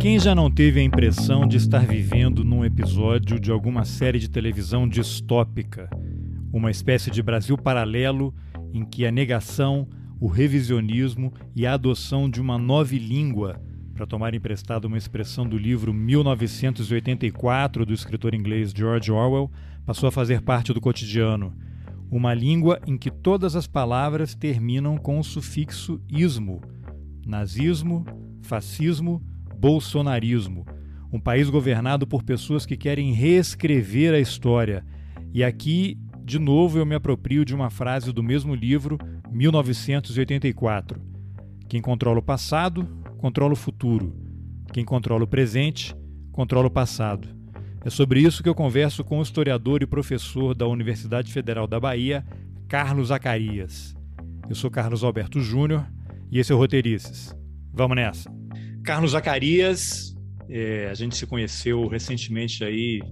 Quem já não teve a impressão de estar vivendo num episódio de alguma série de televisão distópica? Uma espécie de Brasil paralelo em que a negação, o revisionismo e a adoção de uma nova língua, para tomar emprestado uma expressão do livro 1984 do escritor inglês George Orwell, passou a fazer parte do cotidiano. Uma língua em que todas as palavras terminam com o sufixo ismo. Nazismo, fascismo, bolsonarismo. Um país governado por pessoas que querem reescrever a história. E aqui, de novo, eu me aproprio de uma frase do mesmo livro, 1984. Quem controla o passado, controla o futuro. Quem controla o presente, controla o passado. É sobre isso que eu converso com o historiador e professor da Universidade Federal da Bahia, Carlos Zacarias. Eu sou Carlos Alberto Júnior e esse é o Roteirices. Vamos nessa! Carlos Zacarias, é, a gente se conheceu recentemente aí,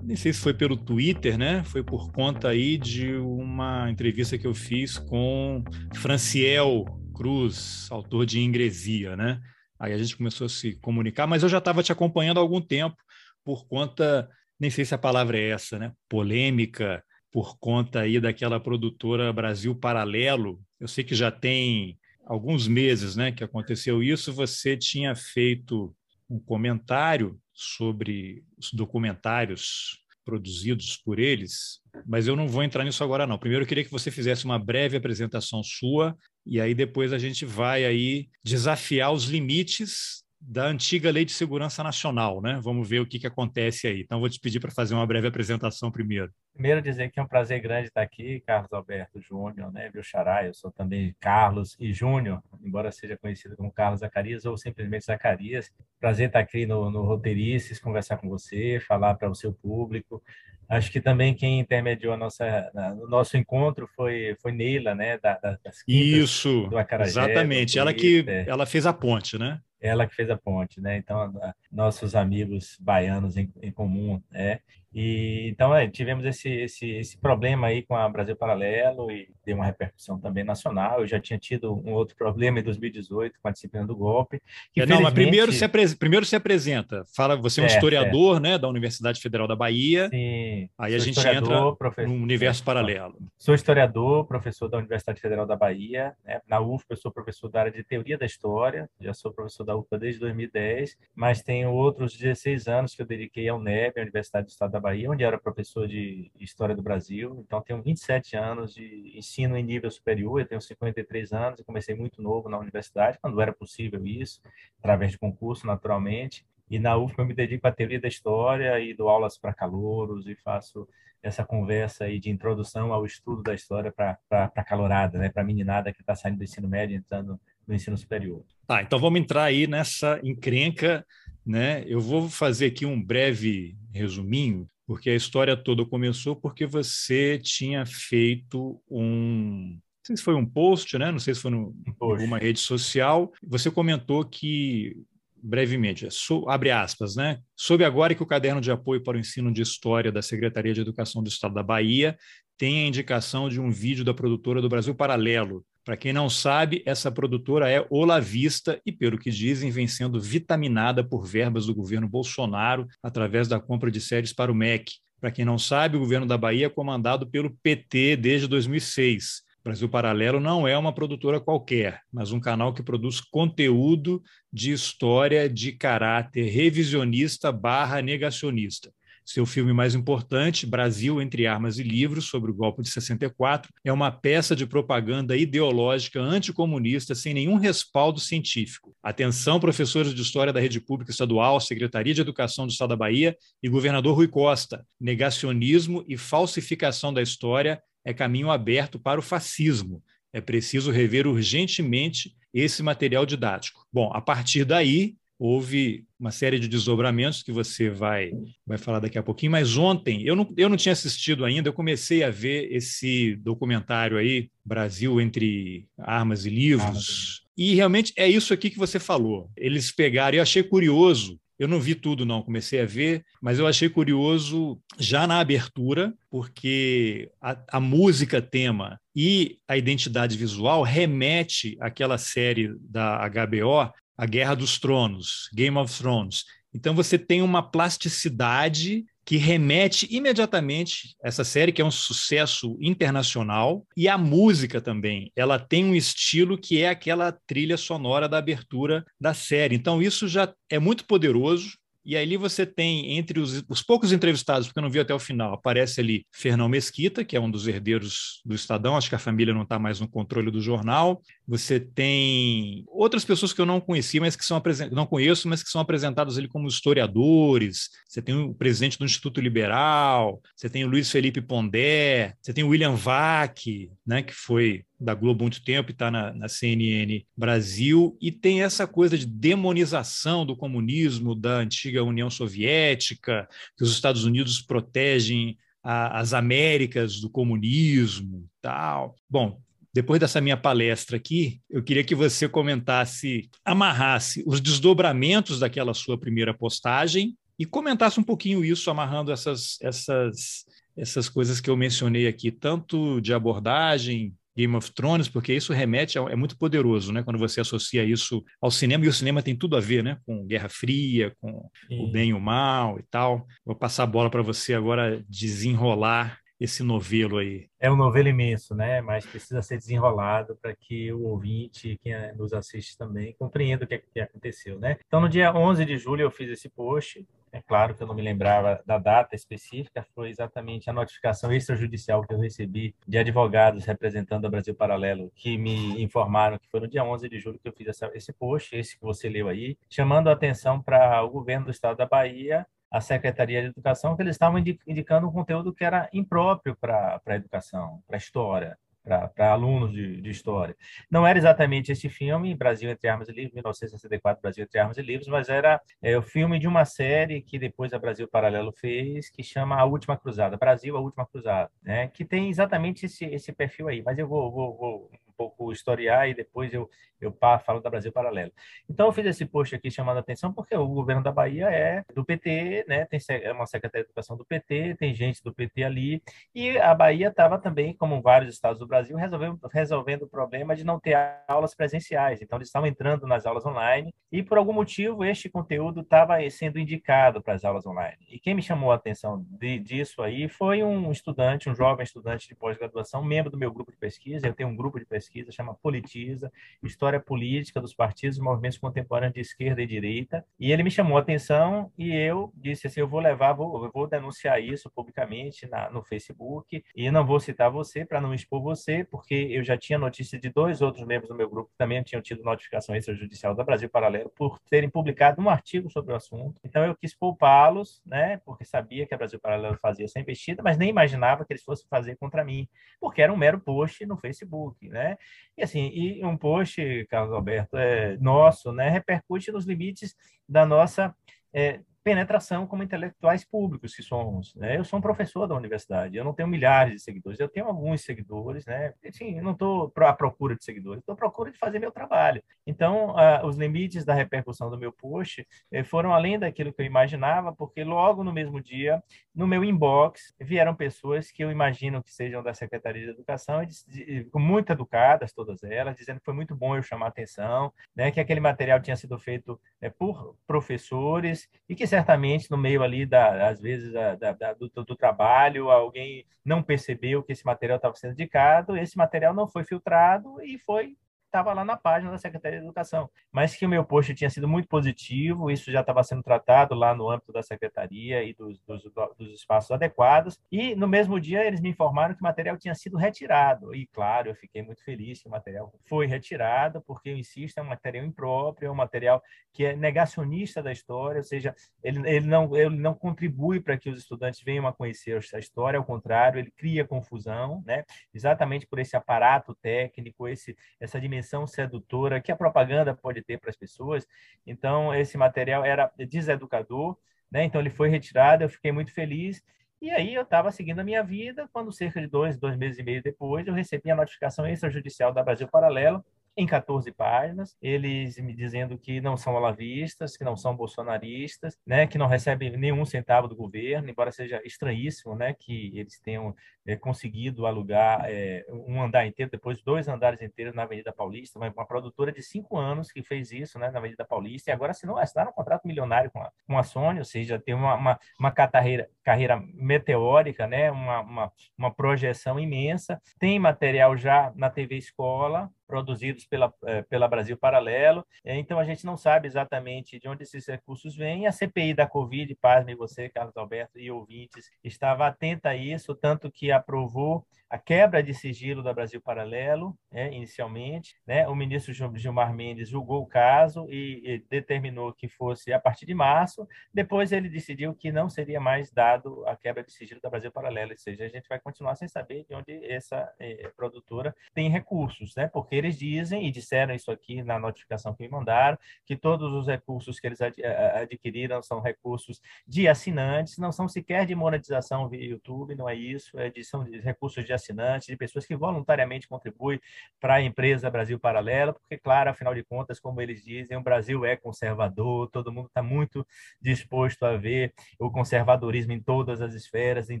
nem sei se foi pelo Twitter, né? Foi por conta aí de uma entrevista que eu fiz com Franciel Cruz, autor de Ingresia, né? Aí a gente começou a se comunicar, mas eu já estava te acompanhando há algum tempo por conta, nem sei se a palavra é essa, né? Polêmica por conta aí daquela produtora Brasil Paralelo. Eu sei que já tem alguns meses né, que aconteceu isso, você tinha feito um comentário sobre os documentários produzidos por eles, mas eu não vou entrar nisso agora não. Primeiro eu queria que você fizesse uma breve apresentação sua e aí depois a gente vai aí desafiar os limites da antiga Lei de Segurança Nacional, né? Vamos ver o que, que acontece aí. Então, vou te pedir para fazer uma breve apresentação primeiro. Primeiro, dizer que é um prazer grande estar aqui, Carlos Alberto Júnior, né? Viu, Xará? Eu sou também Carlos e Júnior, embora seja conhecido como Carlos Zacarias ou simplesmente Zacarias. Prazer estar aqui no, no Roteirices, conversar com você, falar para o seu público. Acho que também quem intermediou a nossa, o nosso encontro foi, foi Neila, né? Da, das Isso, do Acarajé, exatamente. Ela que ela fez a ponte, né? Ela que fez a ponte, né? Então, nossos amigos baianos em, em comum, né? E, então, é, tivemos esse, esse, esse problema aí com a Brasil Paralelo e deu uma repercussão também nacional. Eu já tinha tido um outro problema em 2018 com a disciplina do golpe. Que, é, não, mas primeiro se, primeiro se apresenta. Fala, você é um historiador né, da Universidade Federal da Bahia. Sim. Aí a gente entra no universo paralelo. Sou historiador, professor da Universidade Federal da Bahia. Né? Na UFPA, eu sou professor da área de Teoria da História. Já sou professor da UFPA desde 2010, mas tenho outros 16 anos que eu dediquei ao NEB, a Universidade do Estado da Bahia, onde era professor de História do Brasil. Então, tenho 27 anos de ensino em nível superior. Eu tenho 53 anos e comecei muito novo na universidade, quando era possível isso, através de concurso, naturalmente. E na UFM eu me dedico à teoria da história e dou aulas para calouros e faço essa conversa aí de introdução ao estudo da história para a calorada, né? para meninada que está saindo do ensino médio entrando no ensino superior. Tá, então vamos entrar aí nessa encrenca, né? Eu vou fazer aqui um breve resuminho, porque a história toda começou porque você tinha feito um não sei se foi um post, né? Não sei se foi no, em alguma rede social. Você comentou que brevemente, so, abre aspas, né? Soube agora que o caderno de apoio para o ensino de história da Secretaria de Educação do Estado da Bahia tem a indicação de um vídeo da produtora do Brasil Paralelo. Para quem não sabe, essa produtora é Olavista e, pelo que dizem, vem sendo vitaminada por verbas do governo Bolsonaro através da compra de séries para o MEC. Para quem não sabe, o governo da Bahia é comandado pelo PT desde 2006 Brasil Paralelo não é uma produtora qualquer, mas um canal que produz conteúdo de história de caráter revisionista barra negacionista. Seu filme mais importante, Brasil entre Armas e Livros, sobre o golpe de 64, é uma peça de propaganda ideológica anticomunista sem nenhum respaldo científico. Atenção, professores de História da Rede Pública Estadual, Secretaria de Educação do Estado da Bahia e governador Rui Costa. Negacionismo e falsificação da história é caminho aberto para o fascismo. É preciso rever urgentemente esse material didático. Bom, a partir daí, houve uma série de desdobramentos que você vai, vai falar daqui a pouquinho, mas ontem, eu não, eu não tinha assistido ainda, eu comecei a ver esse documentário aí, Brasil entre Armas e Livros, e realmente é isso aqui que você falou. Eles pegaram, eu achei curioso, Eu não vi tudo, não, comecei a ver, mas eu achei curioso já na abertura, porque a, a música tema e a identidade visual remete àquela série da HBO, A Guerra dos Tronos, Game of Thrones. Então você tem uma plasticidade que remete imediatamente essa série, que é um sucesso internacional, e a música também. Ela tem um estilo que é aquela trilha sonora da abertura da série. Então, isso já é muito poderoso. E ali você tem, entre os, os, poucos entrevistados, porque eu não vi até o final, aparece ali Fernão Mesquita, que é um dos herdeiros do Estadão, acho que a família não está mais no controle do jornal. Você tem outras pessoas que eu não conheci, mas que são não conheço, mas que são apresentadas ali como historiadores. Você tem o presidente do Instituto Liberal, você tem o Luiz Felipe Pondé, você tem o William Vac, né, que foi da Globo há muito tempo e está na, na, CNN Brasil, e tem essa coisa de demonização do comunismo da antiga União Soviética, que os Estados Unidos protegem a, as Américas do comunismo tal. Bom, depois dessa minha palestra aqui, eu queria que você comentasse, amarrasse os desdobramentos daquela sua primeira postagem e comentasse um pouquinho isso, amarrando essas, essas, essas coisas que eu mencionei aqui, tanto de abordagem, Game of Thrones, porque isso remete, a, é muito poderoso, né? Quando você associa isso ao cinema, e o cinema tem tudo a ver, né? Com Guerra Fria, com Sim. o bem e o mal e tal. Vou passar a bola para você agora desenrolar esse novelo aí. É um novelo imenso, né? Mas precisa ser desenrolado para que o ouvinte, quem nos assiste também, compreenda o que, é que aconteceu, né? Então, no dia 11 de julho, eu fiz esse post é claro que eu não me lembrava da data específica, foi exatamente a notificação extrajudicial que eu recebi de advogados representando o Brasil Paralelo, que me informaram que foi no dia 11 de julho que eu fiz essa, esse post, esse que você leu aí, chamando a atenção para o governo do estado da Bahia, a Secretaria de Educação, que eles estavam indicando um conteúdo que era impróprio para a educação, para a história para alunos de, de, história. Não era exatamente esse filme, Brasil entre Armas e Livros, 1964, Brasil entre Armas e Livros, mas era é, o filme de uma série que depois a Brasil Paralelo fez, que chama A Última Cruzada, Brasil, A Última Cruzada, né? que tem exatamente esse, esse perfil aí. Mas eu vou, vou, vou pouco historiar e depois eu, eu falo da Brasil Paralelo. Então, eu fiz esse post aqui chamando a atenção porque o governo da Bahia é do PT, né? tem é uma secretaria de educação do PT, tem gente do PT ali, e a Bahia estava também, como vários estados do Brasil, resolvendo, resolvendo o problema de não ter aulas presenciais. Então, eles estavam entrando nas aulas online e, por algum motivo, este conteúdo estava sendo indicado para as aulas online. E quem me chamou a atenção de, disso aí foi um estudante, um jovem estudante de pós-graduação, membro do meu grupo de pesquisa. Eu tenho um grupo de pesquisa pesquisa, chama Politiza, História Política dos Partidos e Movimentos Contemporâneos de Esquerda e Direita. E ele me chamou a atenção e eu disse assim, eu vou levar, vou, vou denunciar isso publicamente na, no Facebook e não vou citar você para não expor você, porque eu já tinha notícia de dois outros membros do meu grupo que também tinham tido notificação extrajudicial da Brasil Paralelo por terem publicado um artigo sobre o assunto. Então eu quis poupá-los, né, porque sabia que a Brasil Paralelo fazia essa investida, mas nem imaginava que eles fossem fazer contra mim, porque era um mero post no Facebook, né? E assim, e um post, Carlos Alberto, é, nosso, né, repercute nos limites da nossa é, penetração como intelectuais públicos que somos. Né? Eu sou um professor da universidade, eu não tenho milhares de seguidores, eu tenho alguns seguidores, né? Enfim, eu não estou à procura de seguidores, estou à procura de fazer meu trabalho. Então, uh, os limites da repercussão do meu post eh, foram além daquilo que eu imaginava, porque logo no mesmo dia, no meu inbox, vieram pessoas que eu imagino que sejam da Secretaria de Educação, e, muito educadas, todas elas, dizendo que foi muito bom eu chamar atenção, né? que aquele material tinha sido feito é, por professores e que certamente no meio ali, da, às vezes, da, da, do, do, trabalho, alguém não percebeu que esse material estava sendo indicado, esse material não foi filtrado e foi estava lá na página da Secretaria de Educação, mas que o meu post tinha sido muito positivo, isso já estava sendo tratado lá no âmbito da Secretaria e dos, dos, dos, espaços adequados, e no mesmo dia eles me informaram que o material tinha sido retirado, e claro, eu fiquei muito feliz que o material foi retirado, porque, eu insisto, é um material impróprio, é um material que é negacionista da história, ou seja, ele, ele, não, ele não contribui para que os estudantes venham a conhecer a história, ao contrário, ele cria confusão, né? exatamente por esse aparato técnico, esse, essa dimensão dimensão sedutora que a propaganda pode ter para as pessoas. Então, esse material era deseducador, né? Então, ele foi retirado, eu fiquei muito feliz. E aí, eu estava seguindo a minha vida, quando cerca de dois, dois meses e meio depois, eu recebi a notificação extrajudicial da Brasil Paralelo, em 14 páginas, eles me dizendo que não são olavistas, que não são bolsonaristas, né, que não recebem nenhum centavo do governo, embora seja estranhíssimo, né, que eles tenham é, conseguido alugar é, um andar inteiro, depois dois andares inteiros na Avenida Paulista, uma, uma, produtora de cinco anos que fez isso, né, na Avenida Paulista, e agora assinou, assinaram um contrato milionário com a, com a Sony, ou seja, tem uma, uma, uma carreira, carreira meteórica, né, uma, uma, uma projeção imensa, tem material já na TV Escola, produzidos pela, eh, pela Brasil Paralelo. Eh, então, a gente não sabe exatamente de onde esses recursos vêm. A CPI da Covid, pasme você, Carlos Alberto e ouvintes, estava atenta a isso, tanto que aprovou a quebra de sigilo da Brasil Paralelo, né, inicialmente. Né? O ministro Gilmar Mendes julgou o caso e, e, determinou que fosse a partir de março. Depois ele decidiu que não seria mais dado a quebra de sigilo da Brasil Paralelo, ou seja, a gente vai continuar sem saber de onde essa eh, produtora tem recursos, né? porque eles dizem, e disseram isso aqui na notificação que me mandaram, que todos os recursos que eles ad, adquiriram são recursos de assinantes, não são sequer de monetização via YouTube, não é isso, é de, são de recursos de assinantes, de pessoas que voluntariamente contribuem para a empresa Brasil Paralelo, porque, claro, afinal de contas, como eles dizem, o Brasil é conservador, todo mundo está muito disposto a ver o conservadorismo em todas as esferas, em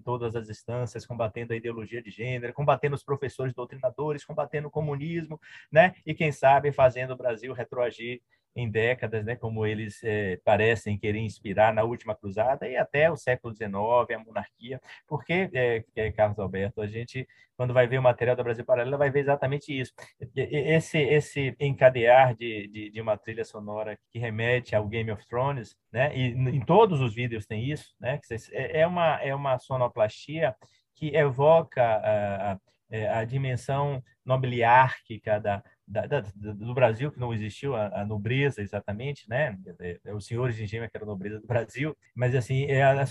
todas as instâncias, combatendo a ideologia de gênero, combatendo os professores doutrinadores, combatendo o comunismo, né? E quem sabe fazendo o Brasil retroagir em décadas, né, como eles é, parecem querer inspirar na última cruzada e até o século XIX, a monarquia, porque, é, é, Carlos Alberto, a gente, quando vai ver o material da Brasil Paralela, vai ver exatamente isso. Esse, esse encadear de, de, de, uma trilha sonora que remete ao Game of Thrones, né, e em todos os vídeos tem isso, né, é, é uma, é uma sonoplastia que evoca a, a, a dimensão nobiliárquica da, da, da, do Brasil, que não existiu a, a, nobreza exatamente, né? É, é, os senhores de engenho que era a nobreza do Brasil, mas assim, é a,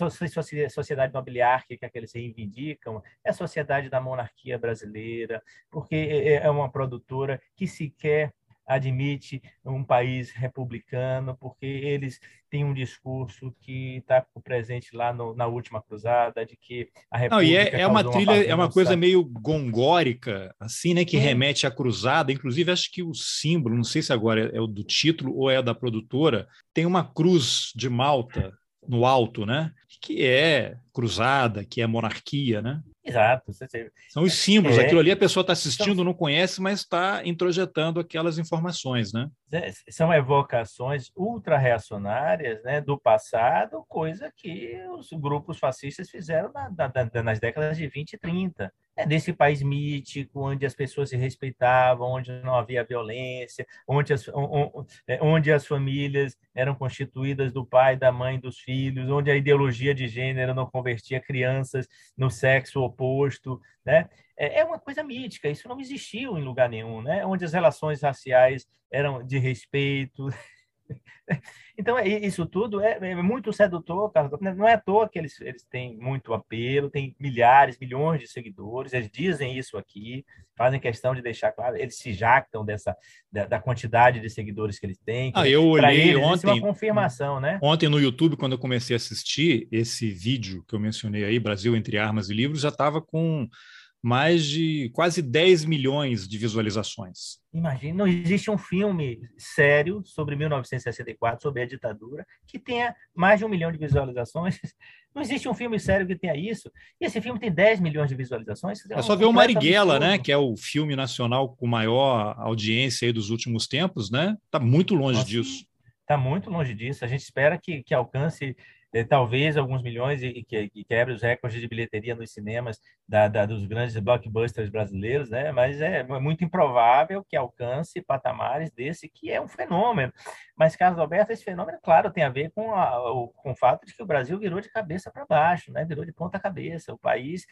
sociedade nobiliárquica que eles reivindicam, é a sociedade da monarquia brasileira, porque é, é uma produtora que sequer admite um país republicano, porque eles têm um discurso que está presente lá no, na última cruzada, de que a República. Não, e é, é uma trilha, uma é uma coisa meio gongórica, assim, né, que remete à cruzada. Inclusive, acho que o símbolo, não sei se agora é o do título ou é da produtora, tem uma cruz de Malta no alto, né? Que é cruzada, que é monarquia, né? Exato. São os símbolos. É, Aquilo ali a pessoa está assistindo, são, não conhece, mas está introjetando aquelas informações, né? São evocações ultra-reacionárias né, do passado, coisa que os grupos fascistas fizeram na, na, nas décadas de 20 e 30 é desse país mítico, onde as pessoas se respeitavam, onde não havia violência, onde as, é, onde as famílias eram constituídas do pai, da mãe, dos filhos, onde a ideologia de gênero não convertia crianças no sexo oposto, né? É, é uma coisa mítica, isso não existiu em lugar nenhum, né? Onde as relações raciais eram de respeito, Então, é, isso tudo é, é, muito sedutor, Carlos. Não é à toa que eles, eles têm muito apelo, têm milhares, milhões de seguidores, eles dizem isso aqui, fazem questão de deixar claro, eles se jactam dessa, da, da quantidade de seguidores que eles têm. ah, eu olhei eles, ontem. É uma confirmação, né? Ontem no YouTube, quando eu comecei a assistir esse vídeo que eu mencionei aí, Brasil entre Armas e Livros, já estava com mais de quase 10 milhões de visualizações. Imagina, não existe um filme sério sobre 1964, sobre a ditadura, que tenha mais de um milhão de visualizações. Não existe um filme sério que tenha isso. E esse filme tem 10 milhões de visualizações. É, é só ver o Marighella, né? Que é o filme nacional com maior audiência dos últimos tempos, né? Está muito longe Nossa, disso. Está muito longe disso. A gente espera que, que alcance talvez alguns milhões e, que, que quebre os recordes de bilheteria nos cinemas da, da, dos grandes blockbusters brasileiros, né? Mas é muito improvável que alcance patamares desse que é um fenômeno. Mas, Carlos Alberto, esse fenômeno, claro, tem a ver com, a, o, com o fato de que o Brasil virou de cabeça para baixo, né? Virou de ponta cabeça. O país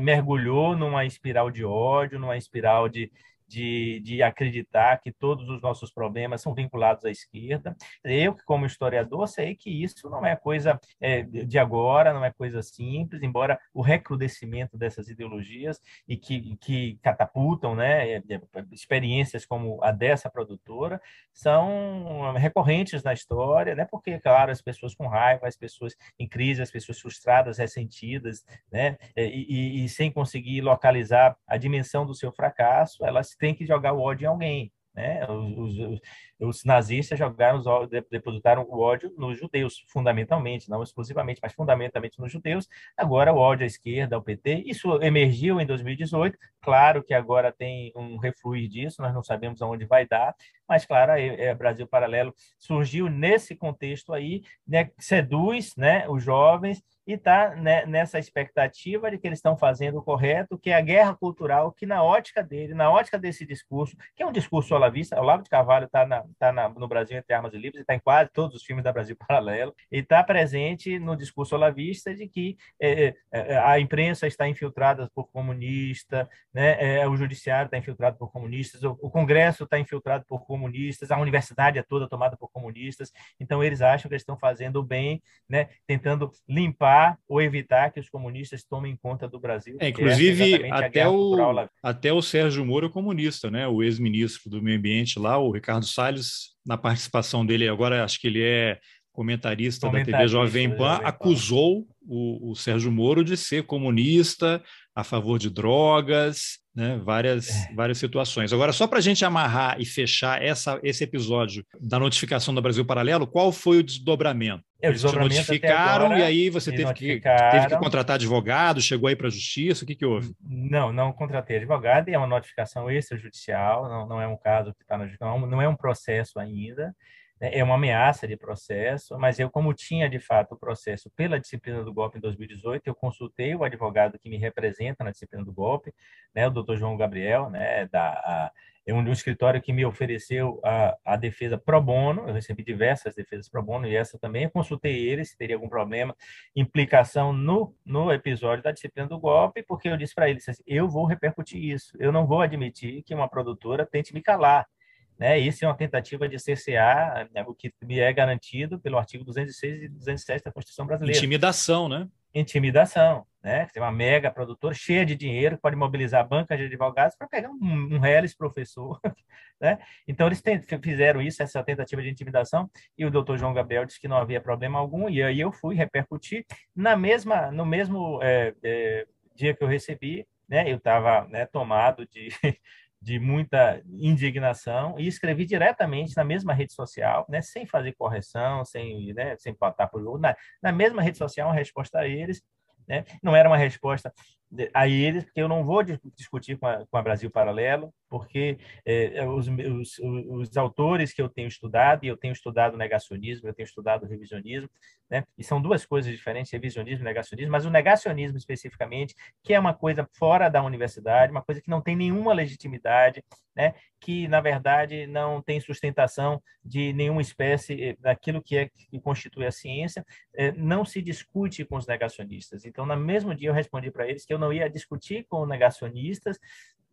mergulhou numa espiral de ódio, numa espiral de, de, de acreditar que todos os nossos problemas são vinculados à esquerda. Eu, como historiador, sei que isso não é coisa é, de agora, não é coisa simples, embora o recrudescimento dessas ideologias e que, que catapultam né, é, é, experiências como a dessa produtora são recorrentes na história, né, porque, claro, as pessoas com raiva, as pessoas em crise, as pessoas frustradas, ressentidas, né, e, e, e sem conseguir localizar a dimensão do seu fracasso, elas tem que jogar o ódio em alguém. Né? Os, os, os, nazistas jogaram, depositaram o ódio nos judeus, fundamentalmente, não exclusivamente, mas fundamentalmente nos judeus. Agora o ódio à esquerda, ao PT, isso emergiu em 2018. Claro que agora tem um refluir disso, nós não sabemos aonde vai dar, mas claro, é, Brasil Paralelo surgiu nesse contexto aí, né, seduz né, os jovens e está né, nessa expectativa de que eles estão fazendo o correto, que é a guerra cultural, que na ótica dele, na ótica desse discurso, que é um discurso olavista, Olavo de Carvalho está tá na, no Brasil entre armas e livros, está em quase todos os filmes da Brasil Paralelo, e está presente no discurso olavista de que é, é, é, a imprensa está infiltrada por comunistas, né, é, o judiciário está infiltrado por comunistas, o, o Congresso está infiltrado por comunistas, a universidade é toda tomada por comunistas, então eles acham que eles estão fazendo o bem, né, tentando limpar ou evitar que os comunistas tomem conta do Brasil. É, inclusive, é até, o, até o Sérgio Moro é comunista, né? o ex-ministro do Meio Ambiente lá, o Ricardo Salles, na participação dele, agora acho que ele é comentarista, comentarista da TV Jovem Pan, Jovem Pan. acusou o, o Sérgio Moro de ser comunista, a favor de drogas, né? várias, é. várias situações. Agora, só para a gente amarrar e fechar essa, esse episódio da notificação do Brasil Paralelo, qual foi o desdobramento? É, o Eles te notificaram agora, e aí você teve que, teve que contratar advogado, chegou aí para a justiça, o que, que houve? Não, não contratei advogado, e é uma notificação extrajudicial, não, não é um caso que está no não, não é um processo ainda, é uma ameaça de processo, mas eu, como tinha de fato o processo pela disciplina do golpe em 2018, eu consultei o advogado que me representa na disciplina do golpe, né, o doutor João Gabriel, né, da, a, é um, um escritório que me ofereceu a, a defesa pro bono, eu recebi diversas defesas pro bono, e essa também, eu consultei ele se teria algum problema, implicação no, no episódio da disciplina do golpe, porque eu disse para ele, assim, eu vou repercutir isso, eu não vou admitir que uma produtora tente me calar, né? Isso é uma tentativa de cercear né, o que me é garantido pelo artigo 206 e 207 da Constituição Brasileira. Intimidação, né? Intimidação, né? Tem uma mega produtora cheia de dinheiro que pode mobilizar bancas de advogados para pegar um, um reles professor, né? Então eles tem, fizeram isso, essa tentativa de intimidação, e o doutor João Gabriel disse que não havia problema algum, e aí eu fui repercutir na mesma, no mesmo é, é, dia que eu recebi, né? Eu estava né, tomado de de muita indignação e escrevi diretamente na mesma rede social, né, sem fazer correção, sem, né, sem patar por outro, na, na mesma rede social, uma resposta a eles, né? Não era uma resposta a eles, porque eu não vou discutir com a, com a Brasil Paralelo, porque é, os, os, os, autores que eu tenho estudado, e eu tenho estudado negacionismo, eu tenho estudado revisionismo, né? e são duas coisas diferentes, revisionismo e negacionismo, mas o negacionismo especificamente, que é uma coisa fora da universidade, uma coisa que não tem nenhuma legitimidade, né? que, na verdade, não tem sustentação de nenhuma espécie eh, daquilo que, é, que constitui a ciência, é, não se discute com os negacionistas. Então, no mesmo dia, eu respondi para eles que eu não ia discutir com negacionistas,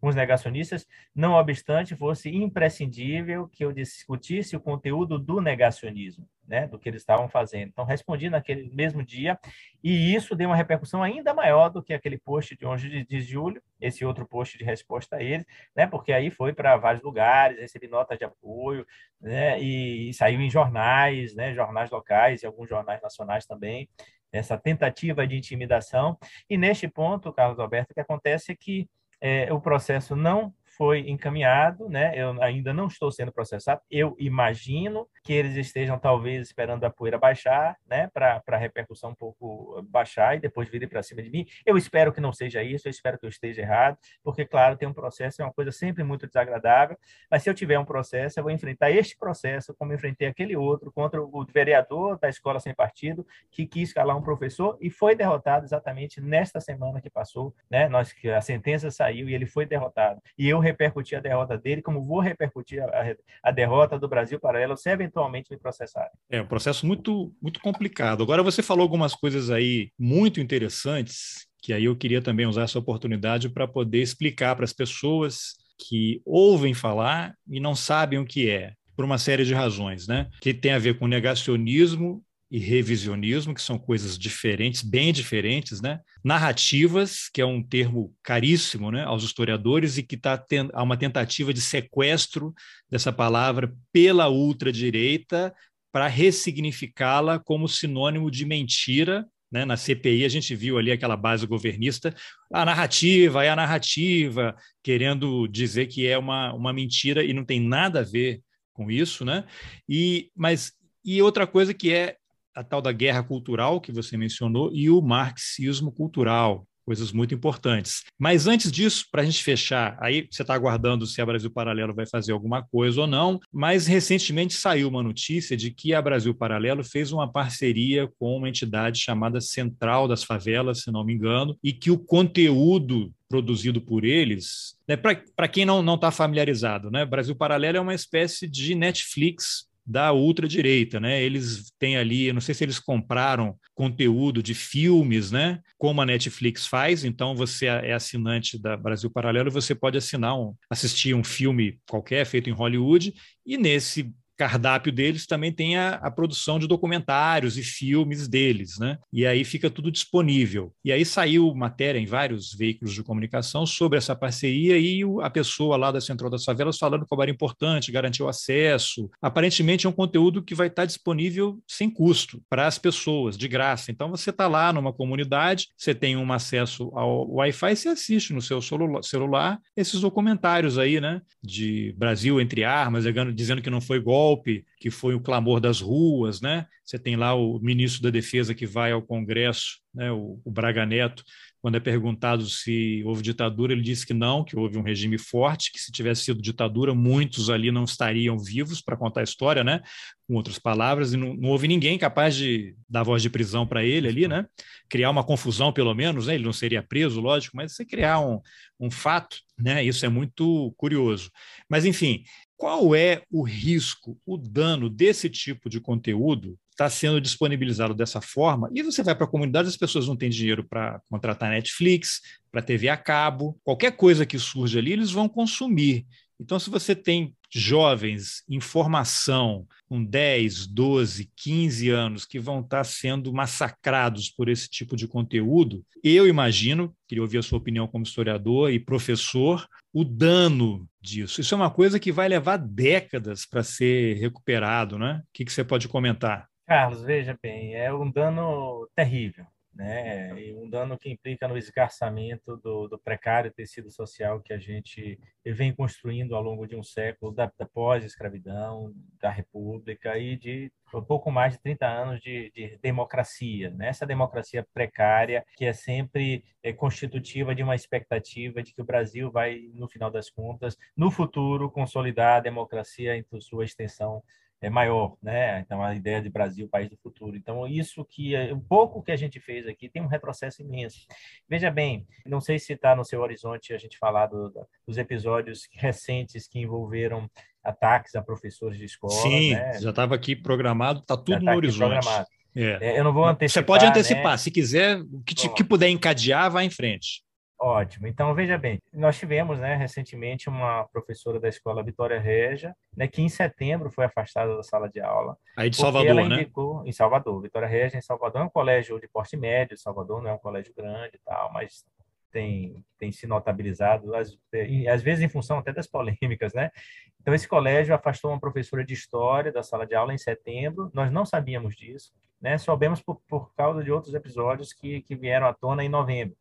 com os negacionistas, não obstante fosse imprescindível que eu discutisse o conteúdo do negacionismo né, do que eles estavam fazendo. Então, respondi naquele mesmo dia, e isso deu uma repercussão ainda maior do que aquele post de 11 de, julho, esse outro post de resposta a ele, né, porque aí foi para vários lugares, recebi notas de apoio, né, e, e, saiu em jornais, né, jornais locais e alguns jornais nacionais também, essa tentativa de intimidação. E neste ponto, Carlos Alberto, o que acontece é que é, o processo não foi encaminhado, né? Eu ainda não estou sendo processado. Eu imagino que eles estejam talvez esperando a poeira baixar, né? Para a repercussão um pouco baixar e depois virem para cima de mim. Eu espero que não seja isso. Eu espero que eu esteja errado, porque claro, tem um processo é uma coisa sempre muito desagradável. Mas se eu tiver um processo, eu vou enfrentar este processo como enfrentei aquele outro contra o vereador da escola sem partido que quis calar um professor e foi derrotado exatamente nesta semana que passou, né? Nós a sentença saiu e ele foi derrotado. E eu repercutir a derrota dele, como vou repercutir a, a derrota do Brasil para ela, se eventualmente me processarem. É um processo muito, muito complicado. Agora, você falou algumas coisas aí muito interessantes, que aí eu queria também usar essa oportunidade para poder explicar para as pessoas que ouvem falar e não sabem o que é, por uma série de razões, né? Que tem a ver com negacionismo e revisionismo, que são coisas diferentes, bem diferentes, né? Narrativas, que é um termo caríssimo né, aos historiadores e que está há uma tentativa de sequestro dessa palavra pela ultradireita para ressignificá-la como sinônimo de mentira Né? Na CPI, a gente viu ali aquela base governista, a narrativa é a narrativa, querendo dizer que é uma, uma mentira e não tem nada a ver com isso. Né? E, mas, e outra coisa que é a tal da guerra cultural que você mencionou e o marxismo cultural, coisas muito importantes. Mas antes disso, para a gente fechar, aí você está aguardando se a Brasil Paralelo vai fazer alguma coisa ou não, mas recentemente saiu uma notícia de que a Brasil Paralelo fez uma parceria com uma entidade chamada Central das Favelas, se não me engano, e que o conteúdo produzido por eles, né, para quem não está familiarizado, né, Brasil Paralelo é uma espécie de Netflix da ultradireita, né? Eles têm ali, eu não sei se eles compraram conteúdo de filmes, né? Como a Netflix faz, então você é assinante da Brasil Paralelo, você pode assinar um, assistir um filme qualquer feito em Hollywood e nesse cardápio deles também tem a, a, produção de documentários e filmes deles, né? E aí fica tudo disponível. E aí saiu matéria em vários veículos de comunicação sobre essa parceria e a pessoa lá da Central das Favelas falando como era importante garantir o acesso. Aparentemente é um conteúdo que vai estar disponível sem custo para as pessoas, de graça. Então você está lá numa comunidade, você tem um acesso ao Wi-Fi você assiste no seu celular esses documentários aí, né? De Brasil entre armas, dizendo que não foi golpe golpe, que foi o clamor das ruas, né? Você tem lá o ministro da Defesa que vai ao Congresso, né? o, o Braga Neto, quando é perguntado se houve ditadura, ele disse que não, que houve um regime forte, que se tivesse sido ditadura, muitos ali não estariam vivos para contar a história, né? Com outras palavras, e não, não houve ninguém capaz de dar voz de prisão para ele ali, né? Criar uma confusão, pelo menos, né? Ele não seria preso, lógico, mas você criar um, um fato, né? Isso é muito curioso. Mas, enfim, qual é o risco, o dano desse tipo de conteúdo está sendo disponibilizado dessa forma? E você vai para a comunidade, as pessoas não têm dinheiro para contratar Netflix, para TV a cabo, qualquer coisa que surge ali, eles vão consumir. Então, se você tem jovens em formação com 10, 12, 15 anos que vão estar sendo massacrados por esse tipo de conteúdo, eu imagino, queria ouvir a sua opinião como historiador e professor, o dano disso. Isso é uma coisa que vai levar décadas para ser recuperado, né? O que, que você pode comentar? Carlos, veja bem, é um dano terrível né? E um dano que implica no esgarçamento do, do, precário tecido social que a gente vem construindo ao longo de um século da, da pós-escravidão, da República e de um pouco mais de 30 anos de, de democracia. Né? Essa democracia precária que é sempre é, constitutiva de uma expectativa de que o Brasil vai, no final das contas, no futuro, consolidar a democracia em sua extensão é maior, né? Então a ideia de Brasil, país do futuro. Então isso que um pouco que a gente fez aqui tem um retrocesso imenso. Veja bem, não sei se está no seu horizonte a gente falar do, dos episódios recentes que envolveram ataques a professores de escola. Sim, né? já estava aqui programado, está tudo no horizonte. Programado. É. É, eu não vou antecipar. Você pode antecipar, né? se quiser, o que, te, que puder encadear, vá em frente. Ótimo. Então, veja bem, nós tivemos né, recentemente uma professora da escola Vitória Regia, né, que em setembro foi afastada da sala de aula. Aí de Salvador, ela né? indicou, né? Em Salvador. Vitória Regia, em Salvador, é um colégio de porte médio. Salvador não é um colégio grande e tal, mas tem, tem se notabilizado, às, às vezes em função até das polêmicas, né? Então, esse colégio afastou uma professora de história da sala de aula em setembro. Nós não sabíamos disso, né? Soubemos por, por causa de outros episódios que, que vieram à tona em novembro.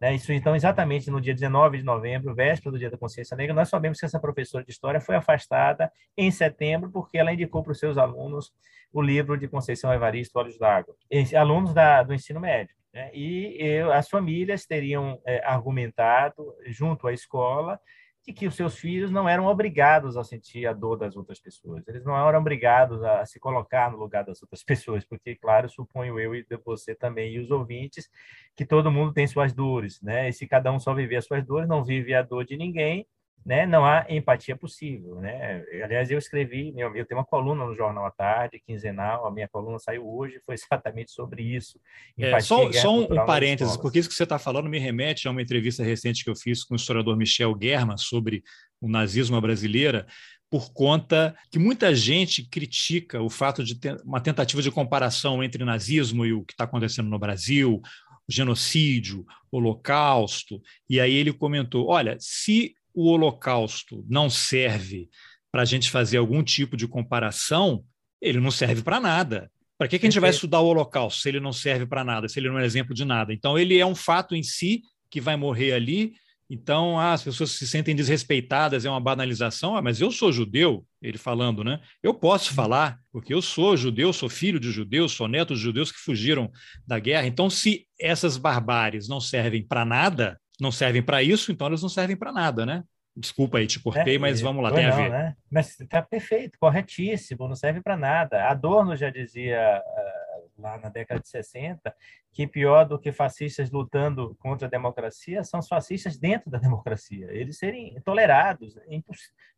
Né? Isso, então, exatamente no dia 19 de novembro, véspera do Dia da Consciência Negra, nós sabemos que essa professora de História foi afastada em setembro porque ela indicou para os seus alunos o livro de Conceição Evaristo, Olhos d'Água, alunos da, do ensino médio. Né? E eu, as famílias teriam é, argumentado junto à escola de que os seus filhos não eram obrigados a sentir a dor das outras pessoas. Eles não eram obrigados a se colocar no lugar das outras pessoas, porque, claro, suponho eu e você também e os ouvintes que todo mundo tem suas dores, né? E se cada um só viver as suas dores, não vive a dor de ninguém, né, não há empatia possível, né? Aliás, eu escrevi, eu, eu tenho uma coluna no Jornal à Tarde, quinzenal, a minha coluna saiu hoje, foi exatamente sobre isso. É, só só um, um parênteses, porque isso que você está falando me remete a uma entrevista recente que eu fiz com o historiador Michel Germa sobre o nazismo brasileira, por conta que muita gente critica o fato de ter uma tentativa de comparação entre nazismo e o que está acontecendo no Brasil, genocídio, holocausto, e aí ele comentou: olha, se o Holocausto não serve para a gente fazer algum tipo de comparação, ele não serve para nada. Para que, que a gente vai estudar o Holocausto se ele não serve para nada, se ele não é exemplo de nada? Então, ele é um fato em si que vai morrer ali. Então, ah, as pessoas se sentem desrespeitadas, é uma banalização. Ah, mas eu sou judeu, ele falando, né? Eu posso uhum. falar, porque eu sou judeu, sou filho de judeus, sou neto de judeus que fugiram da guerra. Então, se essas barbáries não servem para nada, não servem para isso, então elas não servem para nada, né? Desculpa aí, te cortei, é, mas vamos lá, tem não, a ver. Né? Mas está perfeito, corretíssimo, não serve para nada. Adorno já dizia uh, lá na década de 60 que pior do que fascistas lutando contra a democracia são os fascistas dentro da democracia. Eles serem tolerados. É,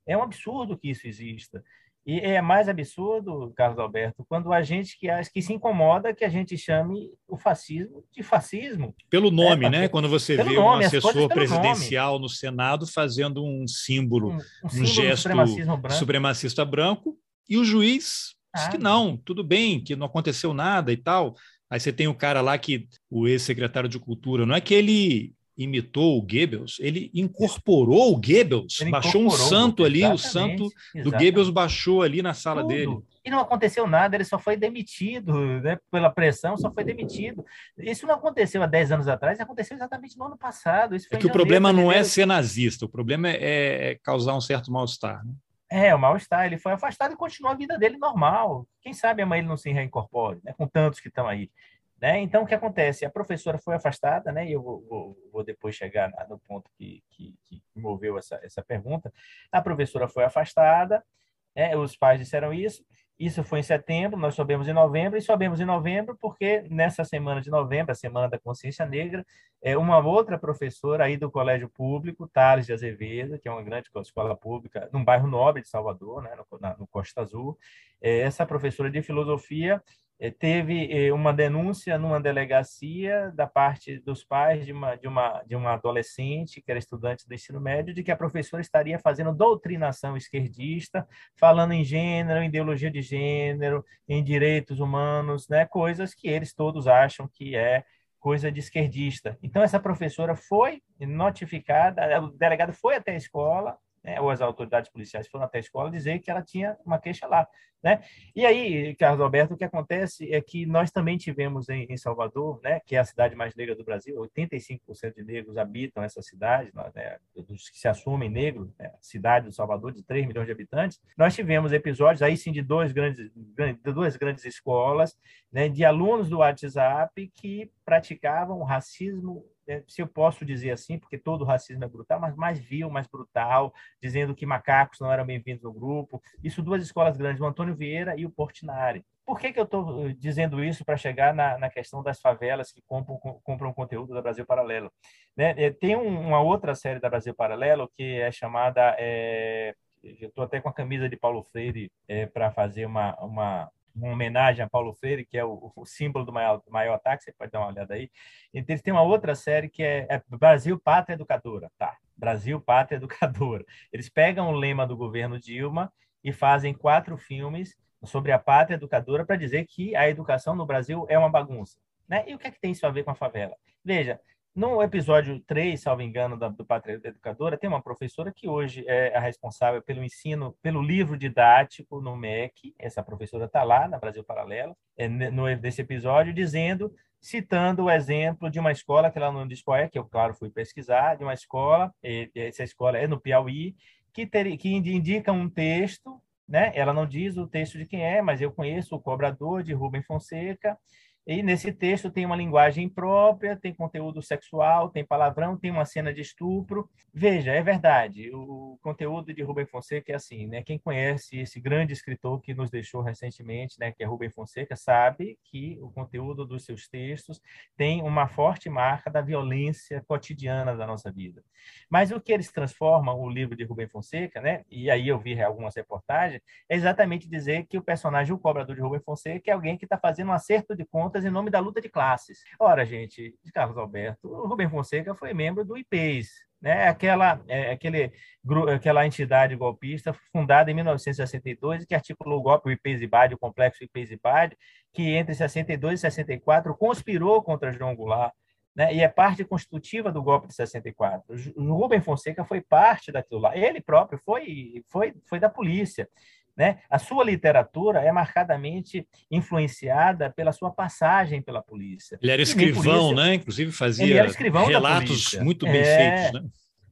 é um absurdo que isso exista. E é mais absurdo, Carlos Alberto, quando a gente que, que se incomoda que a gente chame o fascismo de fascismo. Pelo nome, é, né? Quando você vê nome, um assessor presidencial nome. no Senado fazendo um símbolo, um, um, um símbolo gesto branco. supremacista branco, e o juiz ah, diz que não, tudo bem, que não aconteceu nada e tal. Aí você tem o cara lá que, o ex-secretário de Cultura, não é que ele imitou o Goebbels, ele incorporou o Goebbels, ele baixou um santo ali, o santo do Goebbels baixou ali na sala Tudo. dele. E não aconteceu nada, ele só foi demitido, né? pela pressão, só foi demitido. Isso não aconteceu há 10 anos atrás, aconteceu exatamente no ano passado. é que o problema não é ser nazista, o problema é, é causar um certo mal-estar. Né? É, o mal-estar. Ele foi afastado e continuou a vida dele normal. Quem sabe amanhã ele não se reincorpore, né? com tantos que estão aí. Né? Então, o que acontece? A professora foi afastada, né? e eu vou, vou, vou depois chegar no ponto que, que, que, moveu essa, essa pergunta. A professora foi afastada, né? os pais disseram isso, isso foi em setembro, nós soubemos em novembro, e soubemos em novembro porque nessa semana de novembro, a Semana da Consciência Negra, é uma outra professora aí do Colégio Público, Tales de Azevedo, que é uma grande escola pública, num bairro nobre de Salvador, né? no, na, no Costa Azul, é, essa professora de filosofia é, teve é, uma denúncia numa delegacia da parte dos pais de uma, de, uma, de uma adolescente que era estudante do ensino médio de que a professora estaria fazendo doutrinação esquerdista, falando em gênero, em ideologia de gênero, em direitos humanos, né, coisas que eles todos acham que é coisa de esquerdista. Então essa professora foi notificada, o delegado foi até a escola, né, ou as autoridades policiais foram até a escola dizer que ela tinha uma queixa lá. Né? E aí, Carlos Alberto, o que acontece é que nós também tivemos em, em Salvador, né, que é a cidade mais negra do Brasil, 85% de negros habitam essa cidade, né, dos que se assumem negros, né, cidade do Salvador, de 3 milhões de habitantes. Nós tivemos episódios, aí sim, de dois grandes, de duas grandes escolas, né, de alunos do WhatsApp que praticavam racismo é, se eu posso dizer assim, porque todo racismo é brutal, mas mais vil, mais brutal, dizendo que macacos não eram bem-vindos no grupo. Isso duas escolas grandes, o Antônio Vieira e o Portinari. Por que, que eu estou eh, dizendo isso para chegar na, na, questão das favelas que compram, compram conteúdo da Brasil Paralelo? Né? É, tem um, uma outra série da Brasil Paralelo que é chamada. É, eu estou até com a camisa de Paulo Freire é, para fazer uma, uma, uma homenagem a Paulo Freire, que é o, o símbolo do maior, maior ataque, você pode dar uma olhada aí. Então, eles têm uma outra série que é, é Brasil Pátria Educadora, tá? Brasil Pátria Educadora. Eles pegam o lema do governo Dilma e fazem quatro filmes sobre a pátria educadora para dizer que a educação no Brasil é uma bagunça. Né? E o que é que tem isso a ver com a favela? Veja, no episódio 3, salvo engano, da, do Pátria Educadora, tem uma professora que hoje é a responsável pelo ensino, pelo livro didático no MEC. Essa professora está lá, na Brasil Paralelo, é, no, nesse episódio, dizendo, citando o exemplo de uma escola, que ela não diz qual é, que eu, claro, fui pesquisar, de uma escola, essa escola é no Piauí, que, ter, que indica um texto, né? ela não diz o texto de quem é, mas eu conheço o cobrador de Rubem Fonseca, e nesse texto tem uma linguagem própria, tem conteúdo sexual, tem palavrão, tem uma cena de estupro. Veja, é verdade, o conteúdo de Rubem Fonseca é assim, né? Quem conhece esse grande escritor que nos deixou recentemente, né, que é Rubem Fonseca, sabe que o conteúdo dos seus textos tem uma forte marca da violência cotidiana da nossa vida. Mas o que eles transformam o livro de Rubem Fonseca, né? E aí eu vi algumas reportagens, é exatamente dizer que o personagem, o cobrador de Rubem Fonseca, é alguém que está fazendo um acerto de em nome da luta de classes. Ora, gente, de Carlos Alberto, o Rubem Fonseca foi membro do IPES, né? Aquela, é, aquele, aquela entidade golpista fundada em 1962 que articulou o golpe o IPES-IBAD, o complexo IPES-IBAD, que entre 62 e 64 conspirou contra João Goulart, né? e é parte constitutiva do golpe de 64. O Rubem Fonseca foi parte daquilo lá. Ele próprio foi, foi, foi da polícia. Né? A sua literatura é marcadamente influenciada pela sua passagem pela polícia. Ele era escrivão, polícia, né? Inclusive fazia relatos muito bem é, feitos. Né?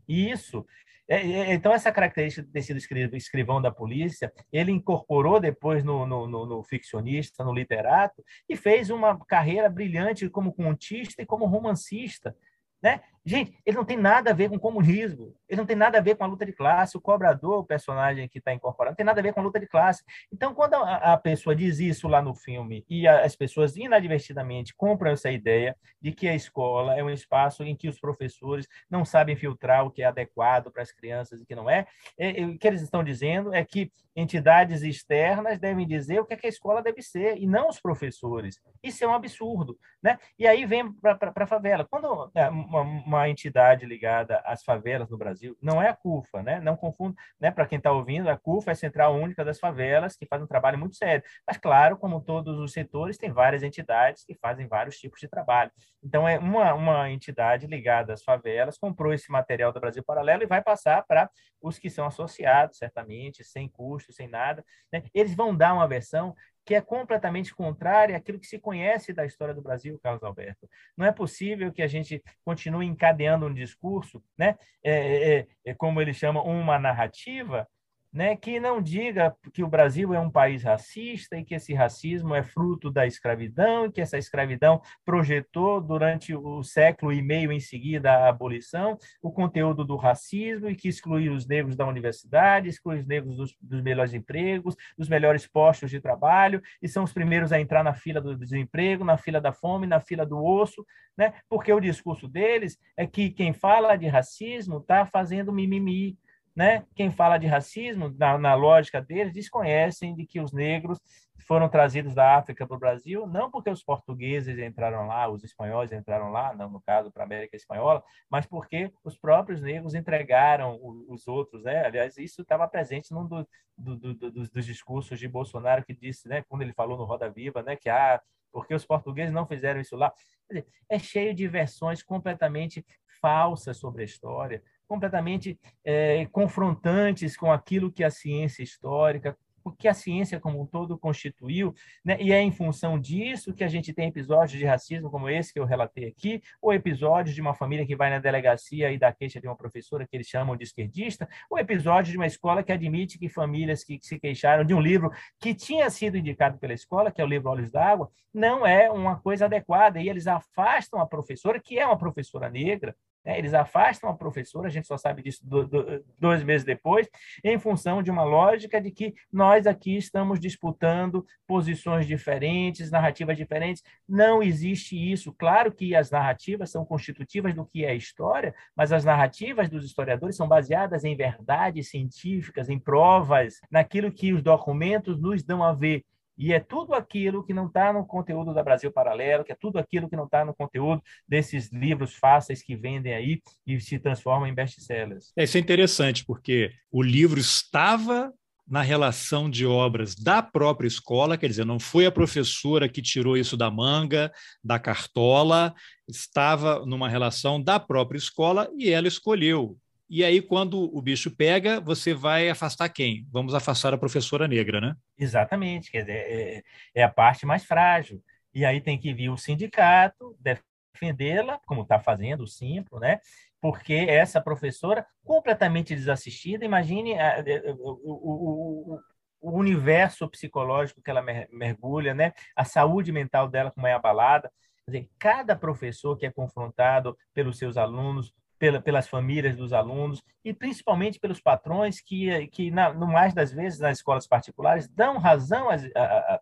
Isso. É, é, então, essa característica de ter sido escrivão da polícia, ele incorporou depois no, no, no, ficcionista, no literato, e fez uma carreira brilhante como contista e como romancista. Né? Gente, ele não tem nada a ver com comunismo, ele não tem nada a ver com a luta de classe. O cobrador, o personagem que está incorporado, não tem nada a ver com a luta de classe. Então, quando a, a pessoa diz isso lá no filme e a, as pessoas inadvertidamente compram essa ideia de que a escola é um espaço em que os professores não sabem filtrar o que é adequado para as crianças e o que não é, é, é, o que eles estão dizendo é que entidades externas devem dizer o que, é que a escola deve ser e não os professores. Isso é um absurdo. Né? E aí vem para a favela. Quando é, uma, uma uma entidade ligada às favelas no Brasil. Não é a CUFA, né? Não confunda, né? Para quem está ouvindo, a CUFA é a Central Única das Favelas, que faz um trabalho muito sério. Mas, claro, como todos os setores, tem várias entidades que fazem vários tipos de trabalho. Então, é uma, uma entidade ligada às favelas, comprou esse material do Brasil Paralelo e vai passar para os que são associados, certamente, sem custo, sem nada. Né? Eles vão dar uma versão que é completamente contrária àquilo que se conhece da história do Brasil, Carlos Alberto. Não é possível que a gente continue encadeando um discurso, né? É, é, é, como ele chama, uma narrativa né, que não diga que o Brasil é um país racista e que esse racismo é fruto da escravidão e que essa escravidão projetou durante o século e meio em seguida a abolição o conteúdo do racismo e que exclui os negros da universidade, exclui os negros dos, dos melhores empregos, dos melhores postos de trabalho e são os primeiros a entrar na fila do desemprego, na fila da fome, na fila do osso, né? Porque o discurso deles é que quem fala de racismo está fazendo mimimi, né? Quem fala de racismo, na, na, lógica deles, desconhecem de que os negros foram trazidos da África para o Brasil, não porque os portugueses entraram lá, os espanhóis entraram lá, não no caso para a América Espanhola, mas porque os próprios negros entregaram os outros, né? Aliás, isso estava presente num do, do, do, dos, dos, discursos de Bolsonaro que disse, né? Quando ele falou no Roda Viva, né? Que ah, porque os portugueses não fizeram isso lá. Dizer, é cheio de versões completamente falsas sobre a história completamente é, confrontantes com aquilo que a ciência histórica, o que a ciência como um todo constituiu, né? e é em função disso que a gente tem episódios de racismo como esse que eu relatei aqui, ou episódios de uma família que vai na delegacia e dá queixa de uma professora que eles chamam de esquerdista, ou episódios de uma escola que admite que famílias que se queixaram de um livro que tinha sido indicado pela escola, que é o livro Olhos d'Água, não é uma coisa adequada, e eles afastam a professora, que é uma professora negra, né? Eles afastam a professora, a gente só sabe disso do, do, dois meses depois, em função de uma lógica de que nós aqui estamos disputando posições diferentes, narrativas diferentes. Não existe isso. Claro que as narrativas são constitutivas do que é história, mas as narrativas dos historiadores são baseadas em verdades científicas, em provas, naquilo que os documentos nos dão a ver. E é tudo aquilo que não está no conteúdo da Brasil Paralelo, que é tudo aquilo que não está no conteúdo desses livros fáceis que vendem aí e se transformam em best-sellers. É, isso é interessante, porque o livro estava na relação de obras da própria escola, quer dizer, não foi a professora que tirou isso da manga, da cartola, estava numa relação da própria escola e ela escolheu e aí, quando o bicho pega, você vai afastar quem? Vamos afastar a professora negra, né? Exatamente, quer dizer, é, é a parte mais frágil. E aí tem que vir o sindicato defendê-la, como está fazendo o Simpro, né? Porque essa professora, completamente desassistida, imagine a, o, o, o, universo psicológico que ela mergulha, né? A saúde mental dela como é abalada. Quer dizer, cada professor que é confrontado pelos seus alunos pela, pelas famílias dos alunos e principalmente pelos patrões que, que na, no mais das vezes, nas escolas particulares, dão razão às,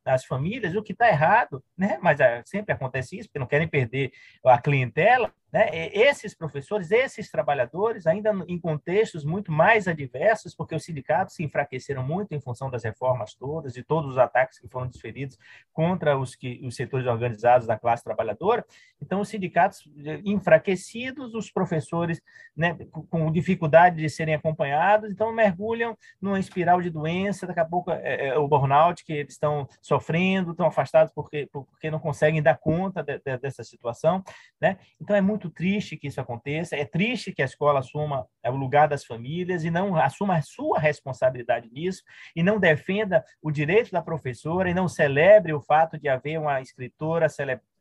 às famílias, o que está errado, né? mas é, sempre acontece isso, porque não querem perder a clientela, né? Esses professores, esses trabalhadores, ainda em contextos muito mais adversos, porque os sindicatos se enfraqueceram muito em função das reformas todas e todos os ataques que foram desferidos contra os, que, os setores organizados da classe trabalhadora. Então, os sindicatos eh, enfraquecidos, os professores né, com dificuldade de serem acompanhados, então mergulham numa espiral de doença, daqui a pouco é, o burnout que eles estão sofrendo, estão afastados porque, porque não conseguem dar conta de, de, dessa situação. Né? Então, é muito muito triste que isso aconteça. É triste que a escola assuma o lugar das famílias e não assuma a sua responsabilidade nisso e não defenda o direito da professora e não celebre o fato de haver uma escritora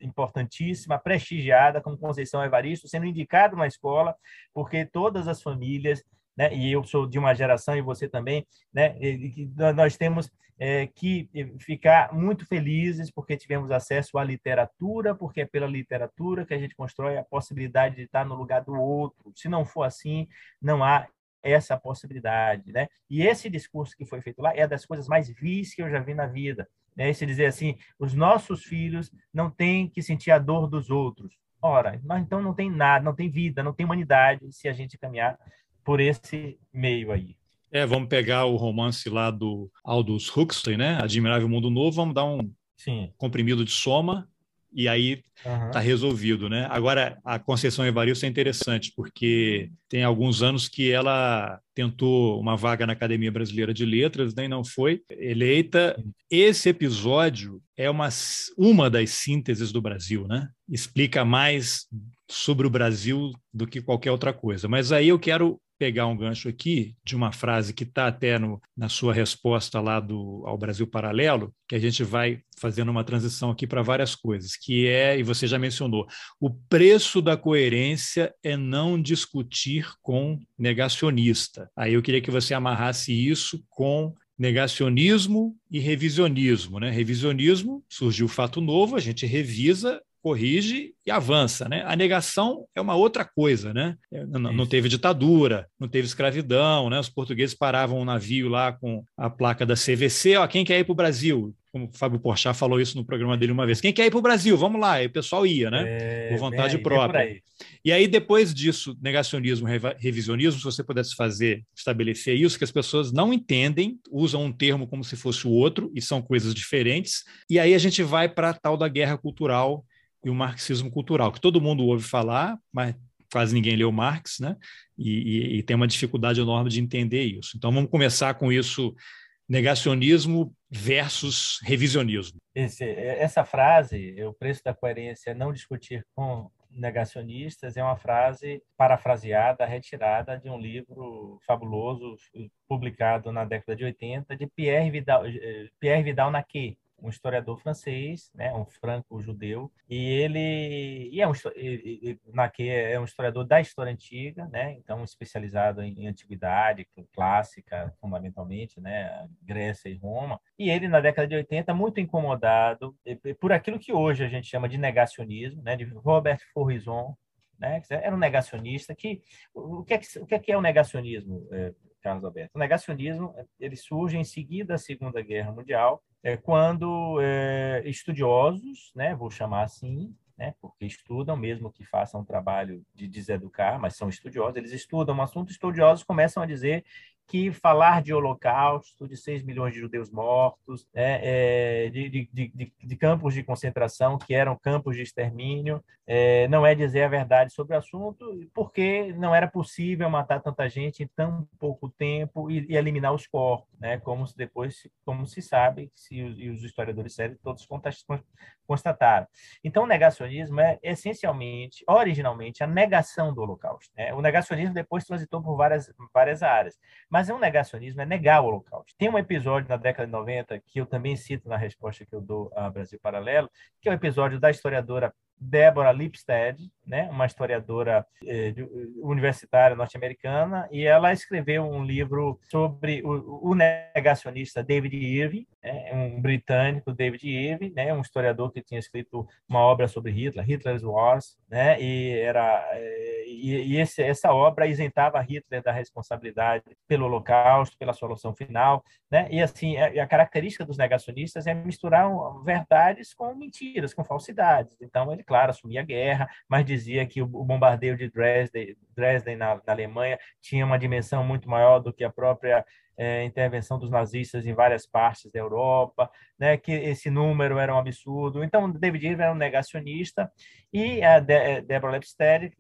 importantíssima, prestigiada, como Conceição Evaristo, sendo indicada na escola, porque todas as famílias né, e eu sou de uma geração e você também, né, e, nós temos é, que ficar muito felizes porque tivemos acesso à literatura, porque é pela literatura que a gente constrói a possibilidade de estar no lugar do outro. Se não for assim, não há essa possibilidade, né? E esse discurso que foi feito lá é das coisas mais vis que eu já vi na vida, né? Esse dizer assim, os nossos filhos não têm que sentir a dor dos outros. Ora, então não tem nada, não tem vida, não tem humanidade se a gente caminhar por esse meio aí. É, vamos pegar o romance lá do Aldous Huxley, né? Admirável Mundo Novo, vamos dar um Sim. comprimido de soma e aí está uhum. resolvido, né? Agora, a Conceição Evaristo é interessante, porque tem alguns anos que ela tentou uma vaga na Academia Brasileira de Letras, nem né, não foi eleita. Esse episódio é uma, uma das sínteses do Brasil, né? Explica mais sobre o Brasil do que qualquer outra coisa. Mas aí eu quero pegar um gancho aqui de uma frase que está até no, na sua resposta lá do, ao Brasil Paralelo, que a gente vai fazendo uma transição aqui para várias coisas, que é, e você já mencionou, o preço da coerência é não discutir com negacionista. Aí eu queria que você amarrasse isso com negacionismo e revisionismo. Né? Revisionismo, surgiu fato novo, a gente revisa corrige e avança, né? A negação é uma outra coisa, né? É, não, não, teve ditadura, não teve escravidão, né? Os portugueses paravam um navio lá com a placa da CVC, ó, quem quer ir para o Brasil? Como o Fábio Porchat falou isso no programa dele uma vez. Quem quer ir para o Brasil? Vamos lá. E o pessoal ia, né? É, Por vontade aí, própria. E aí, depois disso, negacionismo, revisionismo, se você pudesse fazer, estabelecer isso, que as pessoas não entendem, usam um termo como se fosse o outro, e são coisas diferentes. E aí a gente vai para a tal da guerra cultural e o marxismo cultural, que todo mundo ouve falar, mas quase ninguém leu Marx, né? E, e, e, tem uma dificuldade enorme de entender isso. Então vamos começar com isso: negacionismo versus revisionismo. Esse, essa frase, o preço da coerência é não discutir com negacionistas, é uma frase parafraseada, retirada de um livro fabuloso publicado na década de 80 de Pierre Vidal, eh, Pierre Vidal Naquet, um historiador francês, né, um franco-judeu, e ele e é um Naquet é um historiador da história antiga, né, então especializado em, antiguidade clássica, fundamentalmente, né, Grécia e Roma. E ele na década de 80 muito incomodado por aquilo que hoje a gente chama de negacionismo, né, de Robert Faurisson, né, era um negacionista que o que é, o que é, o negacionismo? É, Carlos Alberto. O negacionismo ele surge em seguida da Segunda Guerra Mundial, é, quando é, estudiosos, né, vou chamar assim, né, porque estudam, mesmo que façam um trabalho de deseducar, mas são estudiosos, eles estudam um assunto, estudiosos começam a dizer que falar de holocausto, de 6 milhões de judeus mortos, né, é, de, de, de, de, campos de concentração que eram campos de extermínio, é, não é dizer a verdade sobre o assunto, porque não era possível matar tanta gente em tão pouco tempo e, e eliminar os corpos, né, como se depois, como se sabe, se, e os historiadores sérios todos constataram. Então, o negacionismo é essencialmente, originalmente, a negação do holocausto. Né? O negacionismo depois transitou por várias, várias áreas mas é um negacionismo, é negar o Holocausto. Tem um episódio na década de 90 que eu também cito na resposta que eu dou a Brasil Paralelo, que é o episódio da historiadora Deborah Lipstead, né, uma historiadora eh, de, universitária norte-americana, e ela escreveu um livro sobre o, o negacionista David Irving, né, um britânico David Irving, né, um historiador que tinha escrito uma obra sobre Hitler, Hitler's Wars, né, e era eh, e, e esse, essa obra isentava Hitler da responsabilidade pelo Holocausto, pela solução final, né, e assim a, é, a característica dos negacionistas é misturar verdades com mentiras, com falsidades. Então ele claro, assumia a guerra, mas dizia que o bombardeio de Dresden, Dresden na, na Alemanha tinha uma dimensão muito maior do que a própria é, intervenção dos nazistas em várias partes da Europa, né, que esse número era um absurdo. Então, David Irving era um negacionista e a é, Deborah Lepstead,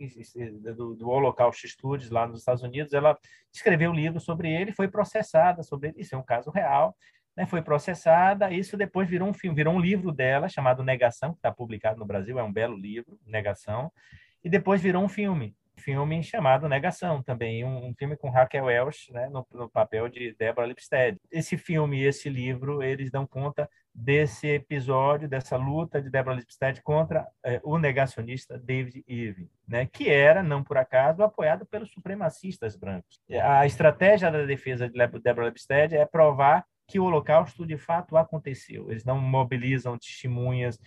do, do Holocaust Studies lá nos Estados Unidos, ela escreveu um livro sobre ele, foi processada sobre ele, isso é um caso real, né, foi processada. Isso depois virou um filme, virou um livro dela chamado Negação, que está publicado no Brasil, é um belo livro, Negação. e depois virou um filme filme chamado Negação, também um, um filme com Raquel Welch, né, no, no, papel de Deborah Lipstead. Esse filme e esse livro, eles dão conta desse episódio, dessa luta de Deborah Lipstead contra eh, o negacionista David Irving, né, que era, não por acaso, apoiado pelos supremacistas brancos. A estratégia da defesa de Deborah Lipstead é provar que o Holocausto de fato aconteceu. Eles não mobilizam testemunhas,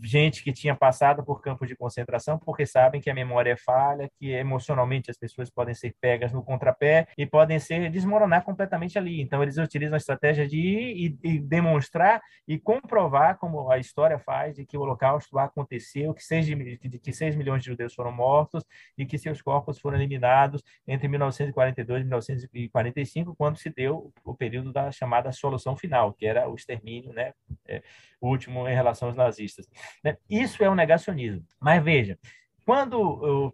gente que tinha passado por campos de concentração, porque sabem que a memória é falha, que emocionalmente as pessoas podem ser pegas no contrapé e podem ser desmoronar completamente ali. Então eles utilizam a estratégia de ir e, e demonstrar e comprovar, como a história faz, de que o Holocausto aconteceu, que seis, de que 6 milhões de judeus foram mortos e que seus corpos foram eliminados entre 1942 e 1945, quando se deu o período da da chamada solução final, que era o extermínio, né, é, último em relação aos nazistas. Né? Isso é um negacionismo. Mas veja, quando o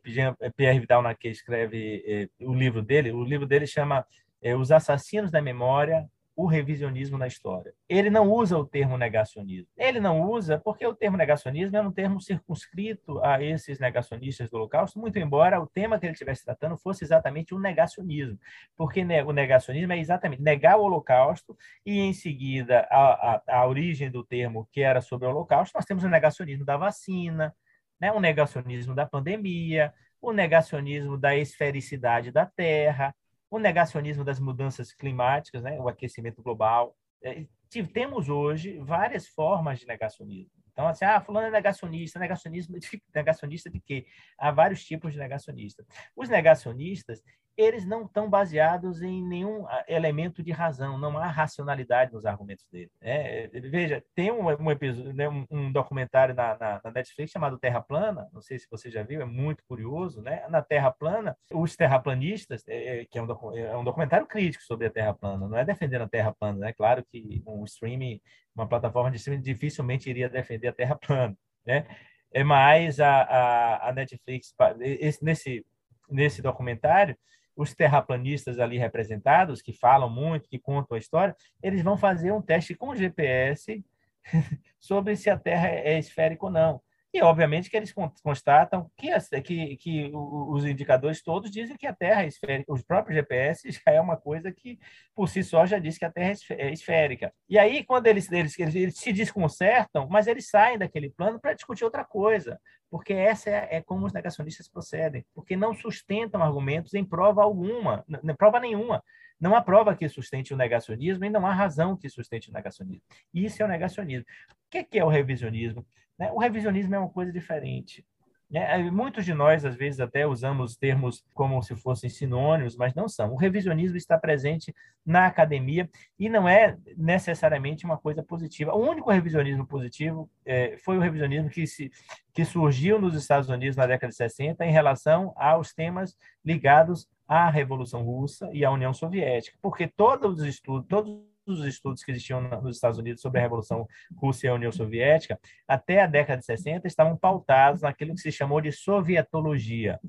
Pierre Vidal Naquet escreve é, o livro dele, o livro dele chama é, Os Assassinos da Memória, o revisionismo na história. Ele não usa o termo negacionismo. Ele não usa porque o termo negacionismo é um termo circunscrito a esses negacionistas do Holocausto, muito embora o tema que ele estivesse tratando fosse exatamente o negacionismo, porque o negacionismo é exatamente negar o Holocausto e, em seguida, a, a, a origem do termo que era sobre o Holocausto, nós temos o negacionismo da vacina, né, o negacionismo da pandemia, o negacionismo da esfericidade da Terra, o negacionismo das mudanças climáticas, né, o aquecimento global. É, temos hoje várias formas de negacionismo. Então, assim, ah, fulano é negacionista, negacionismo, negacionista de quê? Há vários tipos de negacionista. Os negacionistas, eles não estão baseados em nenhum ah, elemento de razão, não há racionalidade nos argumentos dele. É, veja, tem um, um, episódio, né, um, um documentário na, na, na, Netflix chamado Terra Plana, não sei se você já viu, é muito curioso. Né? Na Terra Plana, os terraplanistas, é, que é um, é um documentário crítico sobre a Terra Plana, não é defendendo a Terra Plana, né? claro que um streaming, uma plataforma de streaming dificilmente iria defender a Terra Plana. Né? É mais a, a, a Netflix, esse, nesse, nesse documentário, os terraplanistas ali representados, que falam muito, que contam a história, eles vão fazer um teste com GPS sobre se a Terra é esférica ou não. E, obviamente, que eles constatam que, que, que os indicadores todos dizem que a Terra é esférica. Os próprios GPS já é uma coisa que, por si só, já diz que a Terra é esférica. E aí, quando eles, eles, eles, eles se desconcertam, mas eles saem daquele plano para discutir outra coisa, porque essa é, é, como os negacionistas procedem, porque não sustentam argumentos em prova alguma, em prova nenhuma. Não há prova que sustente o negacionismo e não há razão que sustente o negacionismo. Isso é o negacionismo. O que é o revisionismo? Né? O revisionismo é uma coisa diferente. Né? Muitos de nós, às vezes, até usamos termos como se fossem sinônimos, mas não são. O revisionismo está presente na academia e não é necessariamente uma coisa positiva. O único revisionismo positivo é, foi o revisionismo que, se, que surgiu nos Estados Unidos na década de 60 em relação aos temas ligados à Revolução Russa e à União Soviética, porque todos os estudos, todos os estudos que existiam nos Estados Unidos sobre a Revolução Russa e a União Soviética, até a década de 60, estavam pautados naquilo que se chamou de sovietologia.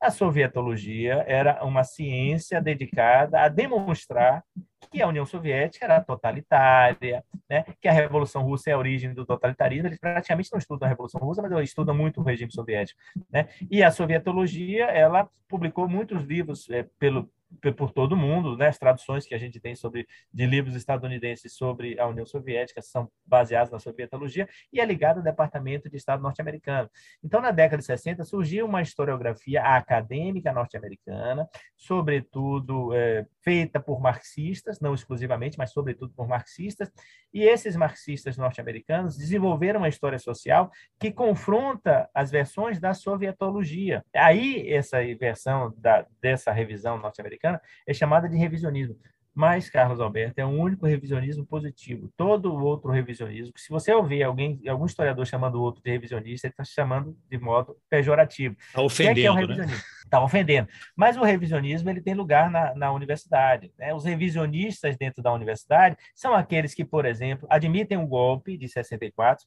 A sovietologia era uma ciência dedicada a demonstrar que a União Soviética era totalitária, né? que a Revolução Russa é a origem do totalitarismo. Eles praticamente não estudam a Revolução Russa, mas eles estudam muito o regime soviético. Né? E a sovietologia, ela publicou muitos livros é, pelo, por todo mundo, né? As traduções que a gente tem sobre de livros estadunidenses sobre a União Soviética são baseadas na sovietologia e é ligada ao Departamento de Estado norte-americano. Então, na década de 60 surgiu uma historiografia acadêmica norte-americana, sobretudo é, feita por marxistas, não exclusivamente, mas sobretudo por marxistas, e esses marxistas norte-americanos desenvolveram uma história social que confronta as versões da sovietologia. Aí essa versão da, dessa revisão norte-americana americana é chamada de revisionismo. Mas, Carlos Alberto, é o único revisionismo positivo. Todo outro revisionismo, se você ouvir alguém, algum historiador chamando o outro de revisionista, ele está chamando de modo pejorativo. Está ofendendo, que é, que é o né? Está ofendendo. Mas o revisionismo ele tem lugar na, na universidade. Né? Os revisionistas dentro da universidade são aqueles que, por exemplo, admitem o golpe de 64.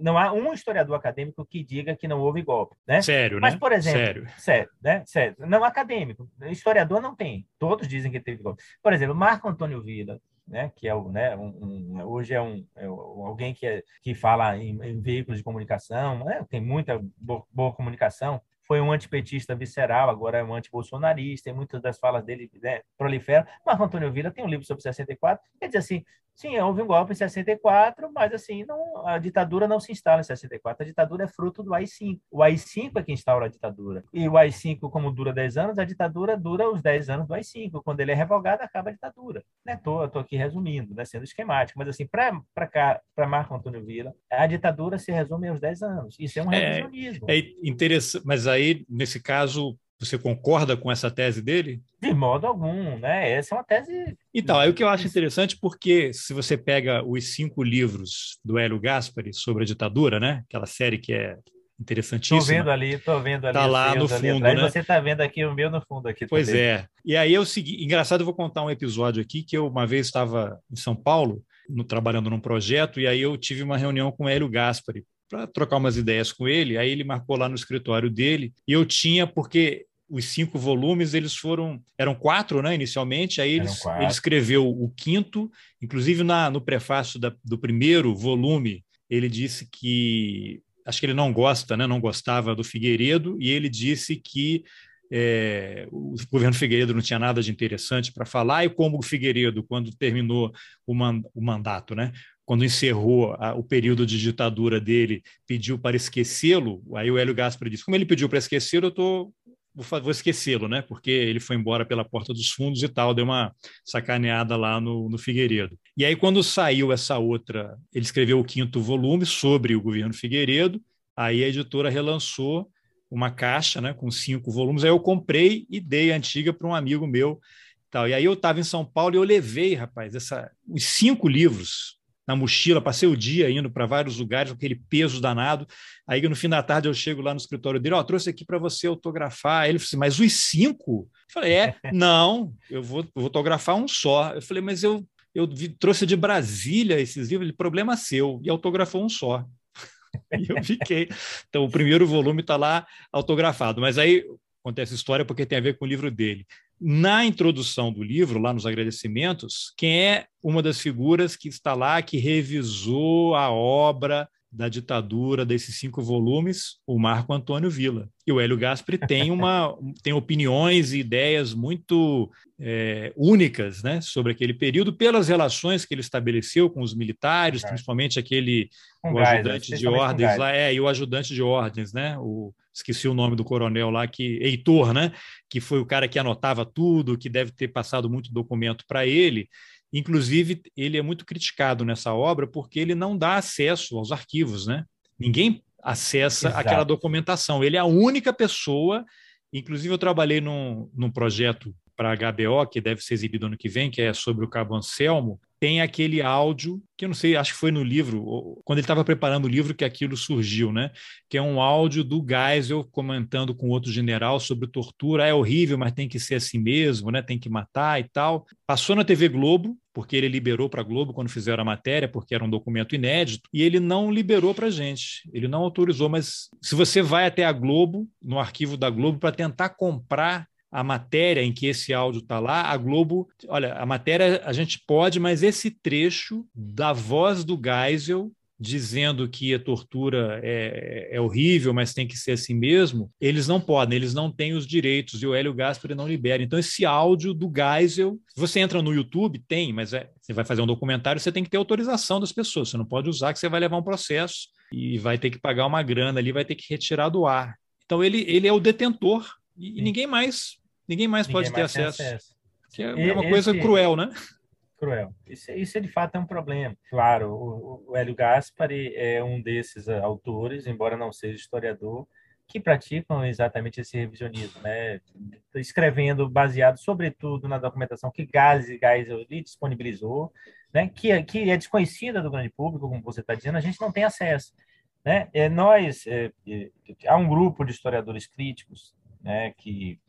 Não há um historiador acadêmico que diga que não houve golpe. Né? Sério, Mas, né? por exemplo, sério, sério, né? sério. Não acadêmico. Historiador não tem. Todos dizem que teve golpe. Por exemplo, Marco Antônio Villa, né, que é o, né, um, um, hoje é um, é alguém que, é, que fala em, em veículos de comunicação, né? tem muita boa, boa comunicação, foi um antipetista visceral, agora é um antibolsonarista, e muitas das falas dele né, proliferam. Marco Antônio Vila tem um livro sobre 64, quer dizer assim, sim, houve um golpe em 64, mas assim, não, a ditadura não se instala em 64, a ditadura é fruto do AI-5. O AI-5 é que instaura a ditadura. E o AI-5, como dura 10 anos, a ditadura dura os 10 anos do AI-5. Quando ele é revogado, acaba a ditadura. Estou né? aqui resumindo, né, sendo esquemático, mas assim, para Marco Antônio Vila, a ditadura se resume aos 10 anos. Isso é um é, revisionismo. É, é interessante, mas aí, nesse caso, você concorda com essa tese dele? De modo algum, né? Essa é uma tese. Então, é o que eu acho interessante, porque se você pega os cinco livros do Hélio Gaspari sobre a ditadura, né? Aquela série que é interessantíssima. Estou vendo ali, estou vendo ali. Está lá no fundo, né? Você está vendo aqui o meu no fundo aqui. Pois também. é. E aí eu segui. Engraçado, eu vou contar um episódio aqui que eu uma vez estava em São Paulo, no, trabalhando num projeto, e aí eu tive uma reunião com o Hélio Gaspari para trocar umas ideias com ele. Aí ele marcou lá no escritório dele e eu tinha porque os cinco volumes eles foram eram quatro né inicialmente aí ele, ele escreveu o quinto inclusive na, no prefácio da, do primeiro volume ele disse que acho que ele não gosta né não gostava do Figueiredo e ele disse que é, o governo Figueiredo não tinha nada de interessante para falar e como o Figueiredo quando terminou o, man, o mandato né quando encerrou a, o período de ditadura dele, pediu para esquecê-lo. Aí o Hélio Gaspar disse: como ele pediu para esquecê-lo, eu estou vou, vou esquecê-lo, né? Porque ele foi embora pela porta dos fundos e tal, deu uma sacaneada lá no, no Figueiredo. E aí, quando saiu essa outra, ele escreveu o quinto volume sobre o governo Figueiredo, aí a editora relançou uma caixa, né, com cinco volumes. Aí eu comprei e dei a antiga para um amigo meu. Tal. E aí eu estava em São Paulo e eu levei, rapaz, essa, os cinco livros na mochila, passei o dia indo para vários lugares com aquele peso danado. Aí no fim da tarde eu chego lá no escritório dele, ó, oh, trouxe aqui para você autografar. Ele falou assim, mas os cinco? Eu falei, é, não, eu vou, vou autografar um só. Eu falei, mas eu, eu vi, trouxe de Brasília esses livros, ele, problema seu, e autografou um só. e eu fiquei. Então, o primeiro volume está lá autografado. Mas aí acontece a história porque tem a ver com o livro dele. Na introdução do livro, lá nos agradecimentos, quem é uma das figuras que está lá, que revisou a obra da ditadura desses cinco volumes, o Marco Antônio Villa. E o Hélio Gaspari tem, uma, tem opiniões e ideias muito é, únicas né, sobre aquele período, pelas relações que ele estabeleceu com os militares, principalmente aquele o ajudante de ordens lá, é, e o ajudante de ordens, né? O, esqueci o nome do coronel lá, que Heitor, né? Que foi o cara que anotava tudo, que deve ter passado muito documento para ele. Inclusive, ele é muito criticado nessa obra porque ele não dá acesso aos arquivos, né? Ninguém acessa Exato. aquela documentação. Ele é a única pessoa. Inclusive, eu trabalhei num, num projeto para a HBO, que deve ser exibido ano que vem, que é sobre o Cabo Anselmo, tem aquele áudio, que eu não sei, acho que foi no livro, quando ele estava preparando o livro que aquilo surgiu, né? Que é um áudio do Geisel comentando com outro general sobre tortura. É horrível, mas tem que ser assim mesmo, né? Tem que matar e tal. Passou na TV Globo, porque ele liberou para a Globo quando fizeram a matéria, porque era um documento inédito, e ele não liberou para a gente, ele não autorizou. Mas se você vai até a Globo, no arquivo da Globo, para tentar comprar a matéria em que esse áudio está lá, a Globo, olha, a matéria a gente pode, mas esse trecho da voz do Geisel dizendo que a tortura é, é, horrível, mas tem que ser assim mesmo, eles não podem, eles não têm os direitos e o Hélio Gaspari não libera. Então, esse áudio do Geisel, você entra no YouTube, tem, mas é, você vai fazer um documentário, você tem que ter autorização das pessoas, você não pode usar que você vai levar um processo e vai ter que pagar uma grana ali, vai ter que retirar do ar. Então, ele, ele é o detentor e, e ninguém mais Ninguém mais Ninguém pode mais ter acesso. acesso. Que é, uma coisa esse... cruel, né? Cruel. Isso, isso de fato é um problema. Claro, o, o Hélio Gaspari é um desses uh, autores, embora não seja historiador, que praticam exatamente esse revisionismo, né? escrevendo baseado sobretudo na documentação que Geisel, Geisel lhe disponibilizou, né? que, que é desconhecida do grande público, como você está dizendo, a gente não tem acesso. Né? É, nós, é, é, há um grupo de historiadores críticos né, que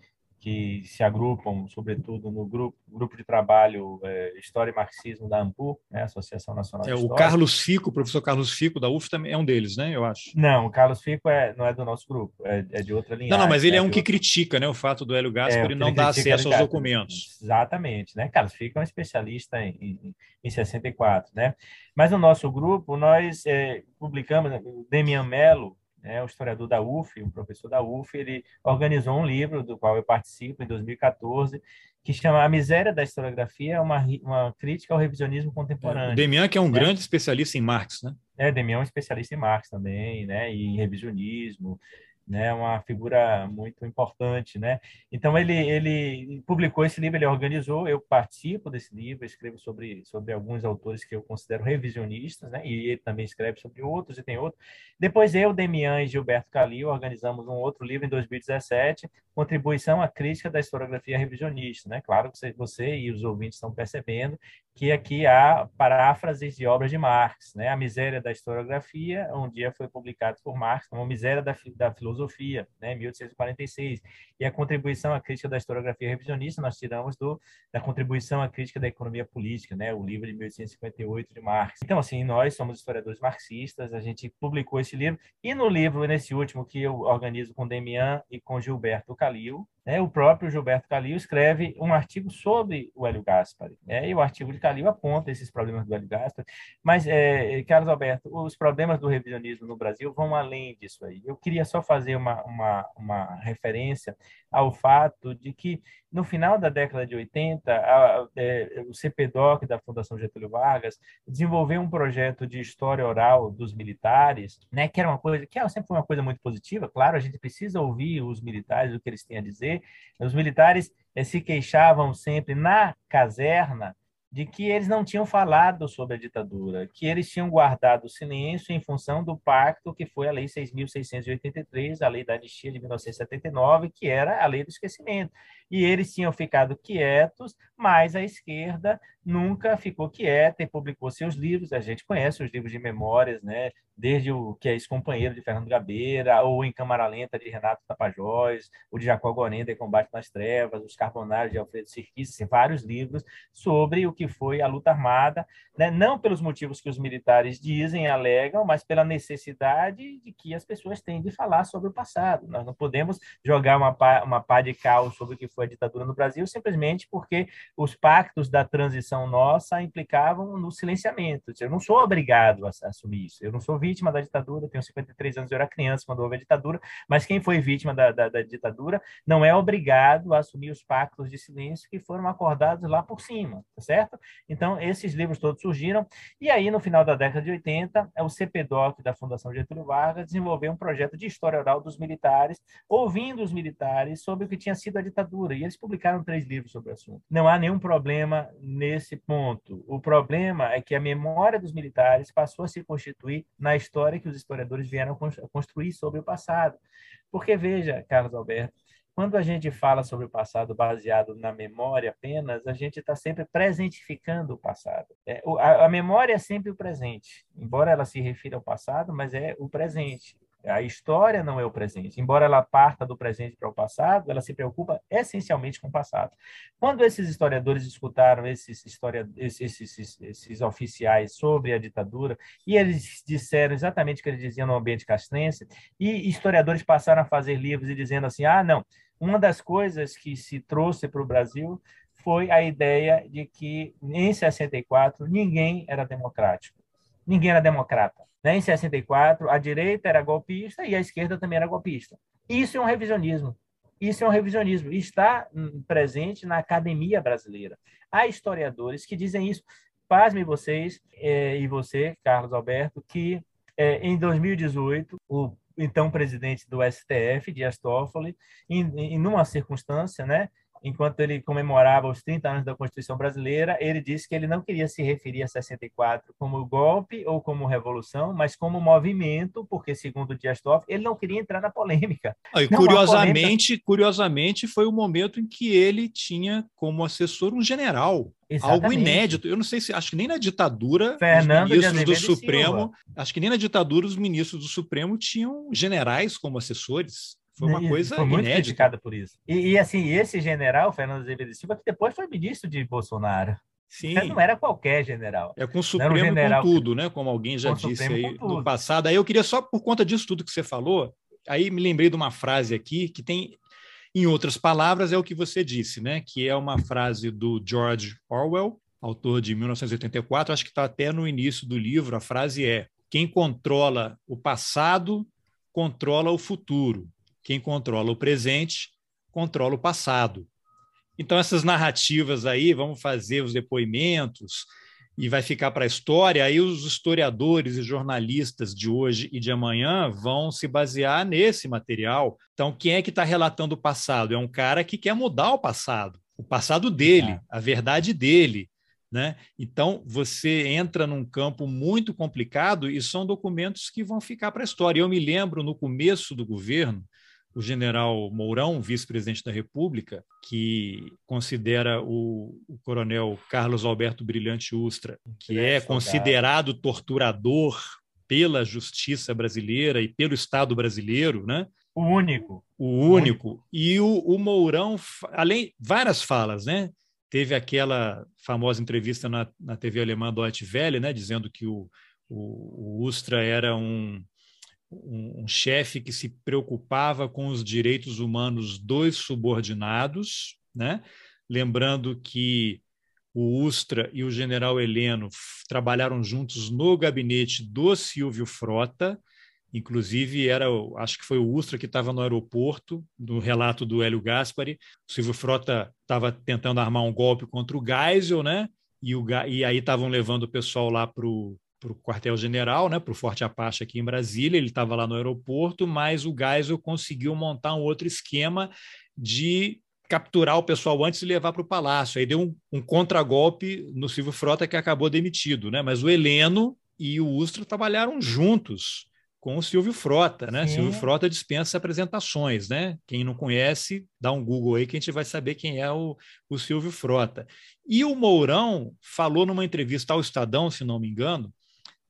que se agrupam, sobretudo, no grupo, grupo de trabalho é, História e Marxismo da AMPU, né, Associação Nacional é, de História. O Carlos Fico, o professor Carlos Fico, da UF, também é um deles, né, eu acho. Não, o Carlos Fico é, não é do nosso grupo, é, é de outra linha. Não, não, mas ele é, é um que outra... critica né, o fato do Hélio Gaspar é, não dar acesso aos documentos. Exatamente. Né? Carlos Fico é um especialista em, em, em 64. Né? Mas no nosso grupo, nós é, publicamos, Demian Mello, né, o historiador da UF, um professor da UF, ele organizou um livro do qual eu participo em 2014, que chama A Miséria da Historiografia, uma, uma crítica ao revisionismo contemporâneo. O Demian, que é um né? grande especialista em Marx, né? É, Demian é um especialista em Marx também, né, e em revisionismo, né, uma figura muito importante, né? Então ele ele publicou esse livro, ele organizou, eu participo desse livro, escrevo sobre sobre alguns autores que eu considero revisionistas, né? E ele também escreve sobre outros e tem outros. Depois eu, Demian e Gilberto Calil organizamos um outro livro em 2017, Contribuição à crítica da historiografia revisionista, né? Claro que você, você e os ouvintes estão percebendo que aqui há paráfrases de obras de Marx, né? A Miséria da Historiografia, um dia foi publicado por Marx como Miséria da, da Filosofia, né? 1846. E a contribuição à crítica da historiografia revisionista nós tiramos do da contribuição à crítica da economia política, né? O livro de 1858 de Marx. Então, assim, nós somos historiadores marxistas, a gente publicou esse livro e no livro nesse último que eu organizo com Demian e com Gilberto Calil, né, o próprio Gilberto Calil escreve um artigo sobre o Hélio Gaspari. Né, e o artigo de Calil aponta esses problemas do Hélio Gaspari. Mas, é, Carlos Alberto, os problemas do revisionismo no Brasil vão além disso aí. Eu queria só fazer uma, uma, uma referência ao fato de que, no final da década de 80, a, é, o CPDOC da Fundação Getúlio Vargas desenvolveu um projeto de história oral dos militares, né, que era uma coisa que sempre foi uma coisa muito positiva. Claro, a gente precisa ouvir os militares, o que eles têm a dizer. Os militares é, se queixavam sempre na caserna de que eles não tinham falado sobre a ditadura, que eles tinham guardado silêncio em função do pacto que foi a Lei 6.683, a Lei da Anistia de 1979, que era a Lei do Esquecimento. E eles tinham ficado quietos, mas a esquerda nunca ficou quieta e publicou seus livros. A gente conhece os livros de memórias, né? desde o que é ex-companheiro de Fernando Gabeira, ou Em Câmara Lenta, de Renato Tapajós, o de Jacó Gorenda, em Combate nas Trevas, Os Carbonários, de Alfredo Sirquis, assim, vários livros sobre o que foi a luta armada, né? não pelos motivos que os militares dizem, alegam, mas pela necessidade de que as pessoas têm de falar sobre o passado. Nós não podemos jogar uma pá, uma pá de cal sobre o que foi a ditadura no Brasil simplesmente porque os pactos da transição nossa implicavam no silenciamento. Eu não sou obrigado a assumir isso, eu não sou vítima da ditadura, tenho 53 anos, eu era criança quando houve a ditadura, mas quem foi vítima da, da, da ditadura não é obrigado a assumir os pactos de silêncio que foram acordados lá por cima, tá certo? Então, esses livros todos surgiram, e aí, no final da década de 80, o CPDOC da Fundação Getúlio Vargas desenvolveu um projeto de história oral dos militares, ouvindo os militares sobre o que tinha sido a ditadura, e eles publicaram três livros sobre o assunto. Não há nenhum problema nesse ponto. O problema é que a memória dos militares passou a se constituir na história que os historiadores vieram construir sobre o passado. Porque, veja, Carlos Alberto, quando a gente fala sobre o passado baseado na memória apenas, a gente está sempre presentificando o passado. É, a, a, memória é sempre o presente, embora ela se refira ao passado, mas é o presente. A história não é o presente. Embora ela parta do presente para o passado, ela se preocupa essencialmente com o passado. Quando esses historiadores escutaram esses, historia, esses, esses, esses oficiais sobre a ditadura, e eles disseram exatamente o que eles diziam no ambiente castrense, e historiadores passaram a fazer livros e dizendo assim: ah, não, uma das coisas que se trouxe para o Brasil foi a ideia de que, em 64, ninguém era democrático, ninguém era democrata. Né? Em 64, a direita era golpista e a esquerda também era golpista. Isso é um revisionismo. Isso é um revisionismo. Está hum, presente na academia brasileira. Há historiadores que dizem isso. Pasme vocês, é, e você, Carlos Alberto, que é, em 2018, o então presidente do STF, Dias Toffoli, em, em numa circunstância, né, enquanto ele comemorava os 30 anos da Constituição Brasileira, ele disse que ele não queria se referir a 64 como golpe ou como revolução, mas como movimento, porque, segundo Dias Toffoli, ele não queria entrar na polêmica. Ah, curiosamente, polêmica... curiosamente, foi o momento em que ele tinha como assessor um general. Exatamente. Algo inédito. Eu não sei se acho que nem na ditadura Fernando os ministros do Supremo, acho que nem na ditadura os ministros do Supremo tinham generais como assessores. Foi uma coisa foi muito inédita. criticada por isso. E, e, assim, esse general, Fernando Azevedo Silva, que depois foi ministro de Bolsonaro. Sim. Não era qualquer general. É com o Supremo general... com tudo, né? Como alguém já disse aí no passado. Aí eu queria só, por conta disso tudo que você falou, aí me lembrei de uma frase aqui que tem, em outras palavras, é o que você disse, né? Que é uma frase do George Orwell, autor de 1984, acho que está até no início do livro. A frase é: quem controla o passado controla o futuro. Quem controla o presente controla o passado. Então, essas narrativas aí, vamos fazer os depoimentos e vai ficar para a história. Aí, os historiadores e jornalistas de hoje e de amanhã vão se basear nesse material. Então, quem é que está relatando o passado? É um cara que quer mudar o passado, o passado dele, a verdade dele. Né? Então, você entra num campo muito complicado e são documentos que vão ficar para a história. Eu me lembro, no começo do governo, o general Mourão, vice-presidente da República, que considera o, o, coronel Carlos Alberto Brilhante Ustra, que é, considerado torturador pela justiça brasileira e pelo Estado brasileiro, né? O único. O único. E o, o Mourão, além várias falas, né? Teve aquela famosa entrevista na, na TV alemã Deutsche Welle, né? Dizendo que o, o, o Ustra era um um, um chefe que se preocupava com os direitos humanos dos subordinados, né? lembrando que o Ustra e o general Heleno trabalharam juntos no gabinete do Silvio Frota, inclusive era, acho que foi o Ustra que estava no aeroporto, no relato do Hélio Gaspari, o Silvio Frota estava tentando armar um golpe contra o Geisel, né? E, o, e aí estavam levando o pessoal lá para o para o quartel-general, né, para o Forte Apache aqui em Brasília. Ele estava lá no aeroporto, mas o Geisel conseguiu montar um outro esquema de capturar o pessoal antes e levar para o palácio. Aí deu um, um contragolpe no Silvio Frota que acabou demitido, né? Mas o Heleno e o Ustra trabalharam juntos com o Silvio Frota, né? Sim. Silvio Frota dispensa apresentações, né? Quem não conhece, dá um Google aí que a gente vai saber quem é o, o Silvio Frota. E o Mourão falou numa entrevista ao Estadão, se não me engano,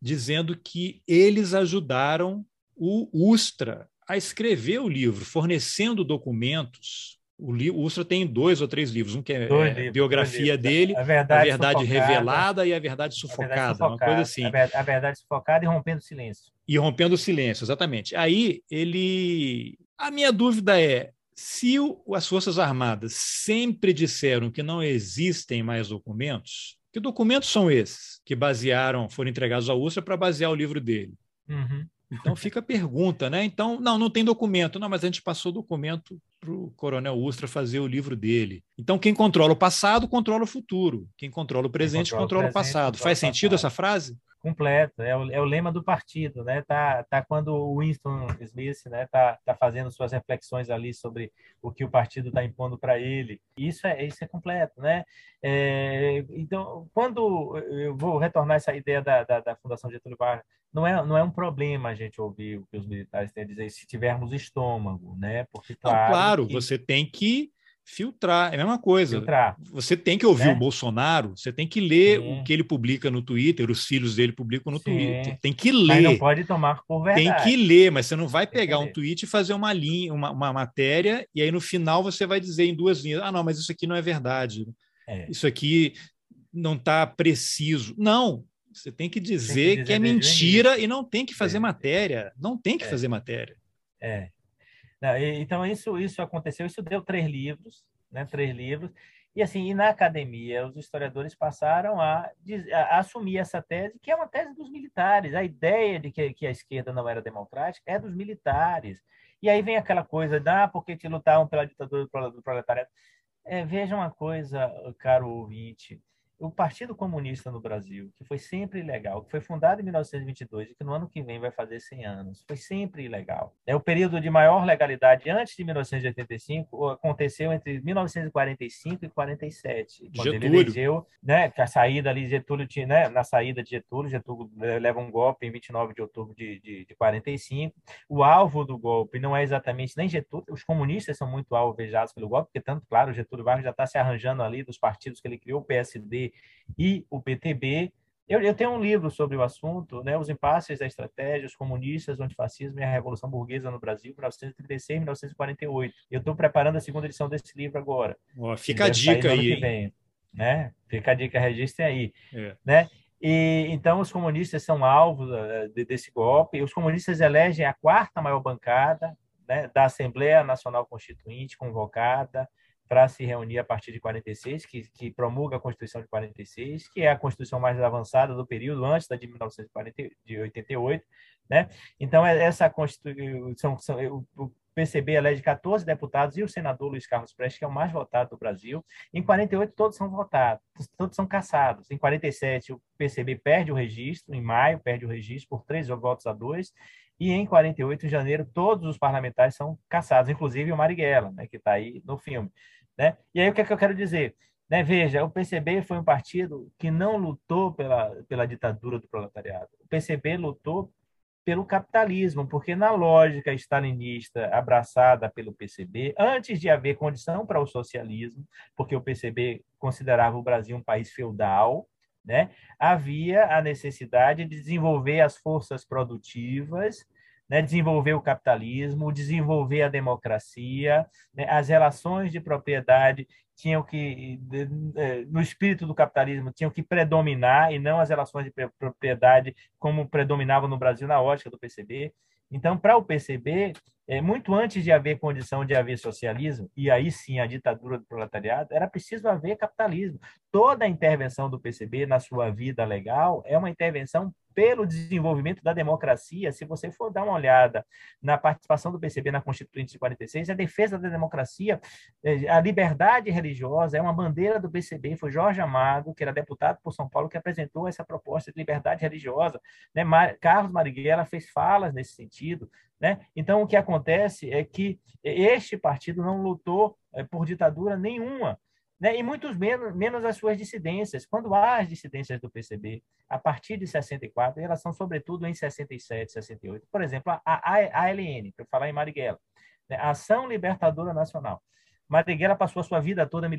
dizendo que eles ajudaram o Ustra a escrever o livro, fornecendo documentos. O, li, o Ustra tem dois ou três livros, um que é, é livros, biografia dele, a verdade, a verdade revelada e a verdade sufocada, a verdade sufocada, uma coisa assim. A verdade sufocada e rompendo o silêncio. E rompendo o silêncio, exatamente. Aí ele, a minha dúvida é se o, as forças armadas sempre disseram que não existem mais documentos, que documentos são esses que basearam, foram entregados ao USTRA para basear o livro dele? Uhum. Então fica a pergunta, né? Então, não, não tem documento. Não, mas a gente passou o documento para o Coronel Ustra fazer o livro dele. Então, quem controla o passado, controla o futuro. Quem controla o presente, controla, controla o, presente, passado. Controla Faz sentido essa frase? Completo, é o, é o lema do partido, né? Tá, tá quando o Winston Smith, né, tá, tá fazendo suas reflexões ali sobre o que o partido está impondo para ele. Isso é isso é completo, né? É, então, quando eu vou retornar essa ideia da, da, da Fundação Getúlio Vargas, não é não é um problema a gente ouvir o que os militares têm a dizer se tivermos estômago, né? Porque claro, não, claro que... você tem que filtrar, é a mesma coisa. Filtrar. Você tem que ouvir né? o Bolsonaro, você tem que ler Sim. o que ele publica no Twitter, os filhos dele publicam no Sim. Twitter. Tem que ler. Mas não pode tomar por verdade. Tem que ler, mas você não vai pegar um tweet e fazer uma linha, uma, uma, matéria, e aí no final você vai dizer em duas linhas: ah, não, mas isso aqui não é verdade. É. Isso aqui não está preciso. Não. Você tem que dizer, tem que, dizer que é mentira e não tem que fazer é. matéria. Não tem que é. fazer matéria. É. Então, isso, isso aconteceu, isso deu três livros, né? Três livros. E assim, e na academia, os historiadores passaram a, a, assumir essa tese, que é uma tese dos militares. A ideia de que, que, a esquerda não era democrática é dos militares. E aí vem aquela coisa, ah, porque te lutavam pela ditadura do proletariado. É, veja uma coisa, caro ouvinte, o Partido Comunista no Brasil, que foi sempre ilegal, que foi fundado em 1922 e que no ano que vem vai fazer 100 anos, foi sempre ilegal. É o período de maior legalidade antes de 1985 aconteceu entre 1945 e 47, quando Getúlio. ele elegeu, né, que a saída ali Getúlio tinha, né, na saída de Getúlio, Getúlio leva um golpe em 29 de outubro de, de, de 45. O alvo do golpe não é exatamente nem Getúlio, os comunistas são muito alvejados pelo golpe, porque tanto claro, Getúlio Vargas já está se arranjando ali dos partidos que ele criou, o PSD e o PTB, Eu, eu, tenho um livro sobre o assunto, né, Os Impasses da Estratégia, os Comunistas, o Antifascismo e a Revolução Burguesa no Brasil, 1936 1948. Eu estou preparando a segunda edição desse livro agora. Oh, fica a dica aí. Vem, né? Fica a dica, registrem aí. É. Né? E, então, os comunistas são alvos de, desse golpe. Os comunistas elegem a quarta maior bancada né, da Assembleia Nacional Constituinte, convocada para se reunir a partir de 46, que, que promulga a Constituição de 46, que é a Constituição mais avançada do período, antes da de 1988. Né? Então, é essa Constituição, o PCB elege 14 deputados e o senador Luiz Carlos Prestes, que é o mais votado do Brasil. Em 48, todos são votados, todos são cassados. Em 47, o PCB perde o registro, em maio, perde o registro por três votos a dois. E em 48, em janeiro, todos os parlamentares são cassados, inclusive o Marighella, né, que está aí no filme. Né? E aí, o que, é que eu quero dizer? Né, veja, o PCB foi um partido que não lutou pela, pela ditadura do proletariado. O PCB lutou pelo capitalismo, porque na lógica stalinista abraçada pelo PCB, antes de haver condição para o socialismo, porque o PCB considerava o Brasil um país feudal, né, havia a necessidade de desenvolver as forças produtivas, né, desenvolver o capitalismo, desenvolver a democracia, né, as relações de propriedade tinham que, é, no espírito do capitalismo, tinham que predominar e não as relações de propriedade como predominavam no Brasil na ótica do PCB. Então, para o PCB, é, muito antes de haver condição de haver socialismo, e aí sim a ditadura do proletariado, era preciso haver capitalismo. Toda a intervenção do PCB na sua vida legal é uma intervenção pelo desenvolvimento da democracia. Se você for dar uma olhada na participação do PCB na Constituinte de 46, a defesa da democracia, é, a liberdade religiosa é uma bandeira do PCB. Foi Jorge Amado, que era deputado por São Paulo, que apresentou essa proposta de liberdade religiosa. Né? Carlos Marighella fez falas nesse sentido. Né? Então, o que acontece é que este partido não lutou é, por ditadura nenhuma, né? e muitos menos, menos as suas dissidências. Quando há as dissidências do PCB, a partir de 64, elas são sobretudo em 67, 68. Por exemplo, a ALN, para falar em Marighella, né? a Ação Libertadora Nacional. Marighella passou a sua vida toda,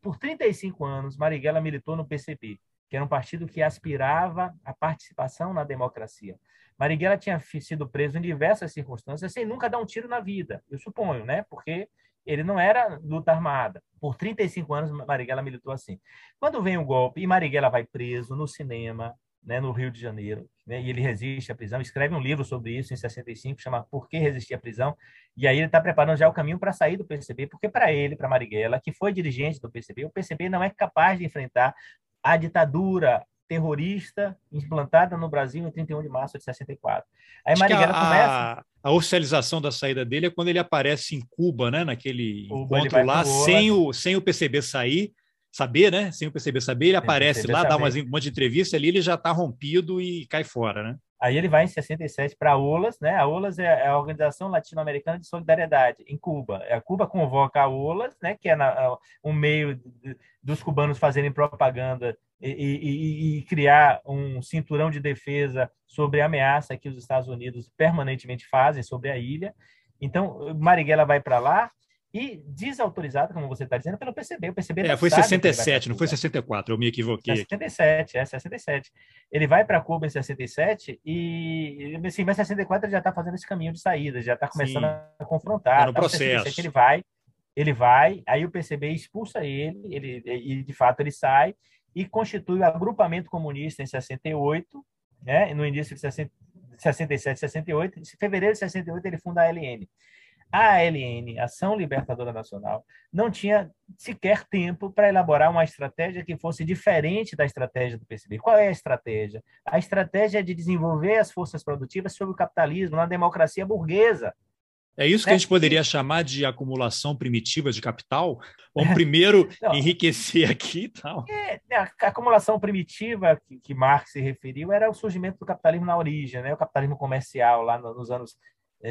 por 35 anos, Marighella militou no PCB, que era um partido que aspirava à participação na democracia. Marighella tinha sido preso em diversas circunstâncias sem nunca dar um tiro na vida, eu suponho, né? Porque ele não era luta armada. Por 35 anos, Marighella militou assim. Quando vem o golpe e Marighella vai preso no cinema, né, no Rio de Janeiro, né, e ele resiste à prisão, escreve um livro sobre isso em 65, chama Por que resistir à prisão, e aí ele está preparando já o caminho para sair do PCB, porque para ele, para Marighella, que foi dirigente do PCB, o PCB não é capaz de enfrentar a ditadura terrorista implantada no Brasil em 31 de março de 64. Aí Marighella a, começa. A oficialização da saída dele é quando ele aparece em Cuba, né? Naquele Cuba, encontro lá, sem o, sem o PCB sair, saber, né? Sem o PCB saber, ele sem aparece lá, saber. dá umas, um monte de entrevista ali, ele já está rompido e cai fora, né? Aí ele vai em 67 para a OLAS, né? A OLAS é a Organização Latino-Americana de Solidariedade, em Cuba. A Cuba convoca a OLAS, né? Que é na, um meio dos cubanos fazerem propaganda e, e, e, criar um cinturão de defesa sobre a ameaça que os Estados Unidos permanentemente fazem sobre a ilha. Então, Marighella vai para lá e desautorizada, como você está dizendo, pelo PCB. O PCB é, foi 67, não foi 64, eu me equivoquei. 67, é 67. Ele vai para Cuba em 67 e, assim, em 64 ele já está fazendo esse caminho de saída, já está começando Sim. a confrontar. É no tá, processo. Ele vai, ele vai, aí o PCB expulsa ele, ele e de fato ele sai, e constitui o agrupamento comunista em 68, né, no início de 67, 68. Em fevereiro de 68, ele funda a ALN. A ALN, Ação Libertadora Nacional, não tinha sequer tempo para elaborar uma estratégia que fosse diferente da estratégia do PCB. Qual é a estratégia? A estratégia é de desenvolver as forças produtivas sobre o capitalismo, na democracia burguesa. É isso que a né? gente poderia chamar de acumulação primitiva de capital? Vamos primeiro enriquecer aqui e tal. É, né, a acumulação primitiva que, que, Marx se referiu era o surgimento do capitalismo na origem, né? o capitalismo comercial lá nos anos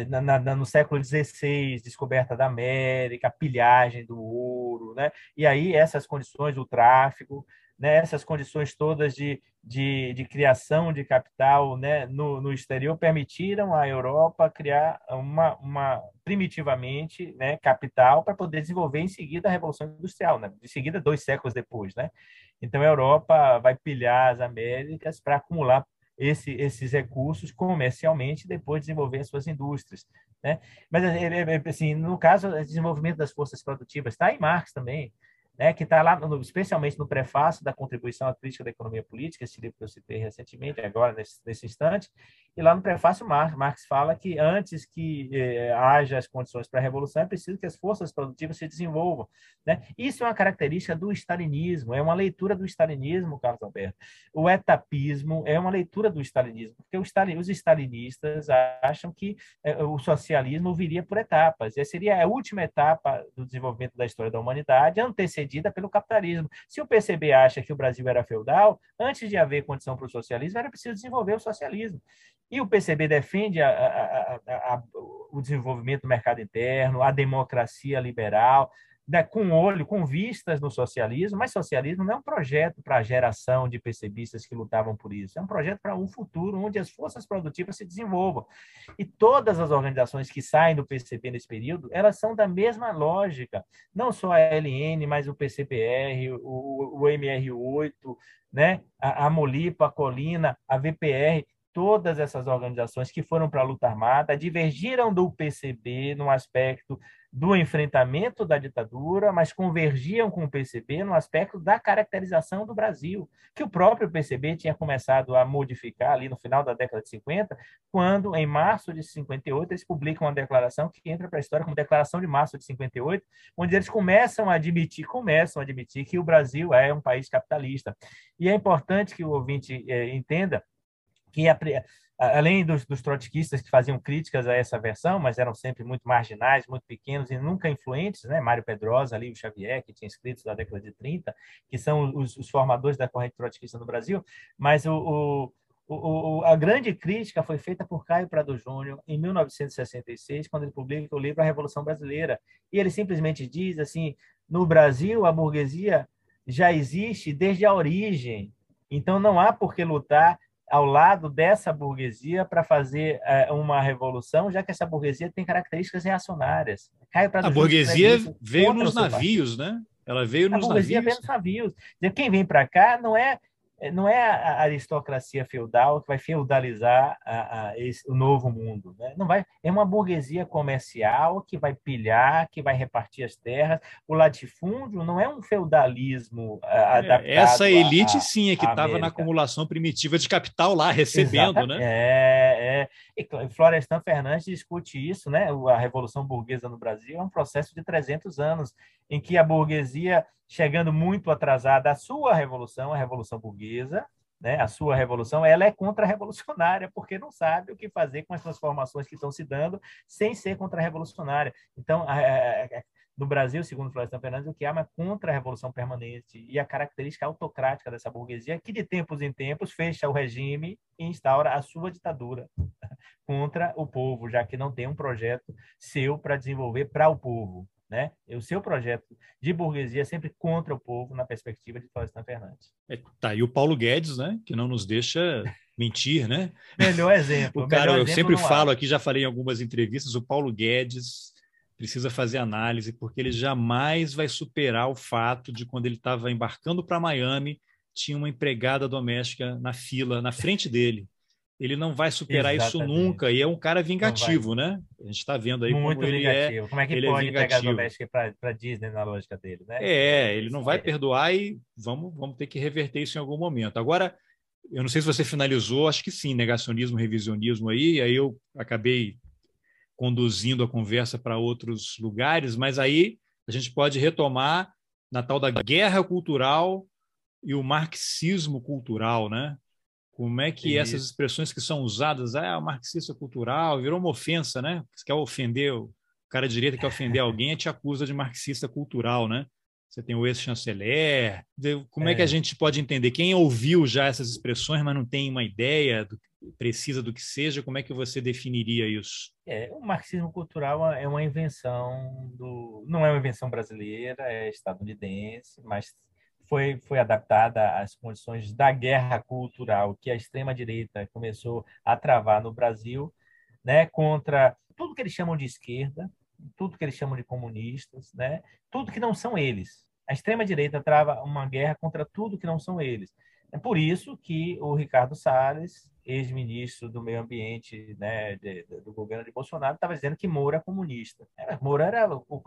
na, na, no século XVI, descoberta da América, pilhagem do ouro, né? E aí essas condições do tráfico né, essas condições todas de, de, de criação de capital né, no, no exterior permitiram à Europa criar uma, uma primitivamente né, capital para poder desenvolver em seguida a Revolução Industrial, né, em seguida dois séculos depois. Né? Então a Europa vai pilhar as Américas para acumular esse, esses recursos comercialmente e depois desenvolver as suas indústrias. Né? Mas, é, é, é, assim, no caso, desenvolvimento das forças produtivas está em Marx também né, que está lá, no, especialmente no prefácio da contribuição à crítica da economia política, esse livro que eu citei recentemente, agora nesse, nesse instante, e lá no prefácio Marx, Marx fala que antes que eh, haja as condições para a revolução, é preciso que as forças produtivas se desenvolvam. Né? Isso é uma característica do stalinismo, é uma leitura do stalinismo, Carlos Alberto. O etapismo é uma leitura do stalinismo, porque Stalin, os stalinistas acham que eh, o socialismo viria por etapas, e seria a última etapa do desenvolvimento da história da humanidade, antecedida pelo capitalismo. Se o PCB acha que o Brasil era feudal, antes de haver condição para o socialismo, era preciso desenvolver o socialismo. E o PCB defende a, a, a, o desenvolvimento do mercado interno, a democracia liberal, né, com olho, com vistas no socialismo, mas socialismo não é um projeto para a geração de PCBistas que lutavam por isso, é um projeto para um futuro onde as forças produtivas se desenvolvam. E todas as organizações que saem do PCB nesse período, elas são da mesma lógica, não só a LN, mas o PCPR, o, o MR8, né, a, a Molipa, a Colina, a VPR, todas essas organizações que foram para a luta armada divergiram do PCB no aspecto do enfrentamento da ditadura, mas convergiam com o PCB no aspecto da caracterização do Brasil, que o próprio PCB tinha começado a modificar ali no final da década de 50, quando, em março de 58, eles publicam uma declaração que entra para a história como Declaração de Março de 58, onde eles começam a admitir, começam a admitir que o Brasil é um país capitalista. E é importante que o ouvinte eh, entenda que além dos, dos trotskistas que faziam críticas a essa versão, mas eram sempre muito marginais, muito pequenos e nunca influentes, né? Mário Pedrosa, Lívio Xavier, que tinha escritos da década de 30, que são os, os formadores da corrente trotskista no Brasil, mas o, o, o, a grande crítica foi feita por Caio Prado Júnior em 1966, quando ele publica o livro A Revolução Brasileira. E ele simplesmente diz assim: no Brasil, a burguesia já existe desde a origem, então não há por que lutar ao lado dessa burguesia para fazer é, uma revolução, já que essa burguesia tem características reacionárias. Caio a burguesia veio nos navios, né? Ela veio nos navios. A burguesia veio nos navios. Quem vem para cá não é, não é a aristocracia feudal que vai feudalizar a, a esse, o novo mundo. Né? Não vai, é uma burguesia comercial que vai pilhar, que vai repartir as terras. O latifúndio não é um feudalismo é, adaptado. Essa elite, a, sim, é que estava na acumulação primitiva de capital lá, recebendo, Exatamente. né? É, é. E Florestan Fernandes discute isso, né? A Revolução Burguesa no Brasil é um processo de 300 anos em que a burguesia, chegando muito atrasada à sua revolução, a Revolução Burguesa, né, a sua revolução, ela é contra-revolucionária, porque não sabe o que fazer com as transformações que estão se dando sem ser contra-revolucionária. Então, a, a, a, no Brasil, segundo Florestan Fernandes, o que há é uma contra-revolução permanente e a característica autocrática dessa burguesia, que de tempos em tempos fecha o regime e instaura a sua ditadura contra o povo, já que não tem um projeto seu para desenvolver para o povo né? E o seu projeto de burguesia é sempre contra o povo na perspectiva de Florestan Fernandes. É, tá, e o Paulo Guedes, né? Que não nos deixa mentir, né? Melhor exemplo. o cara, eu sempre falo há. aqui, já falei em algumas entrevistas, o Paulo Guedes precisa fazer análise, porque ele jamais vai superar o fato de quando ele estava embarcando para Miami, tinha uma empregada doméstica na fila, na frente dele ele não vai superar Exatamente. isso nunca e é um cara vingativo, né? A gente está vendo aí Muito como ele é. vingativo. é. Como é que ele pode é pegar doméstica para Disney na lógica dele, né? É, ele não vai perdoar e vamos, vamos ter que reverter isso em algum momento. Agora, eu não sei se você finalizou, acho que sim, negacionismo, revisionismo aí, e aí eu acabei conduzindo a conversa para outros lugares, mas aí a gente pode retomar na tal da guerra cultural e o marxismo cultural, né? Como é que essas expressões que são usadas, ah, o marxista cultural, virou uma ofensa, né? Você quer ofender, o cara de direita quer ofender alguém, te acusa de marxista cultural, né? Você tem o ex-chanceler. Como é. é. que a gente pode entender? Quem ouviu já essas expressões, mas não tem uma ideia do, precisa do que seja, como é que você definiria isso? É, o marxismo cultural é uma invenção do, não é uma invenção brasileira, é estadunidense, mas foi, foi adaptada às condições da guerra cultural que a extrema-direita começou a travar no Brasil, né, contra tudo que eles chamam de esquerda, tudo que eles chamam de comunistas, né, tudo que não são eles. A extrema-direita trava uma guerra contra tudo que não são eles. É por isso que o Ricardo Salles, ex-ministro do Meio Ambiente né, de, do governo de Bolsonaro, estava dizendo que Moura é comunista. É, Moura era o,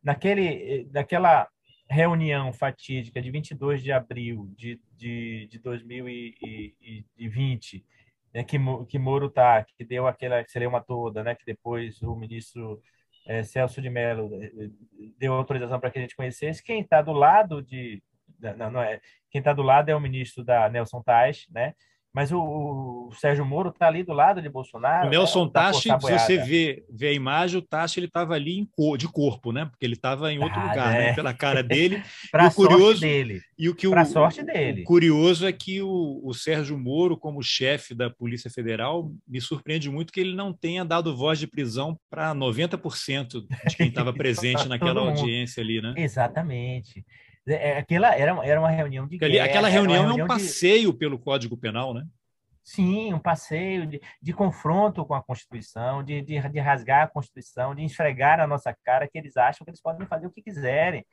naquele, naquela reunião fatídica de 22 de abril de, de, de 2020, né, que, que Moro tá, que deu aquela celeuma toda, né, que depois o ministro é, Celso de Mello eh, eh, deu autorização para que a gente conhecesse. Quem está do lado de. Não, não é, quem está do lado é o ministro da Nelson Tais, né? Mas o, o Sérgio Moro está ali do lado de Bolsonaro. O Nelson né? Tachi, se você vê, vê a imagem, o Tachi ele estava ali cor, de corpo, né? Porque ele estava em outro ah, lugar, né? é. né? Pela cara dele. Para sorte dele. E o que o, sorte dele. O curioso é que o, o Sérgio Moro, como chefe da Polícia Federal, me surpreende muito que ele não tenha dado voz de prisão para 90% de quem estava presente naquela audiência ali, né? Exatamente. É, é, aquela era, era uma reunião de guerra, Aquela reunião, reunião é um passeio de... pelo Código Penal, né? Sim, um passeio de, de confronto com a Constituição, de, de, de rasgar a Constituição, de esfregar na nossa cara que eles acham que eles podem fazer o que quiserem.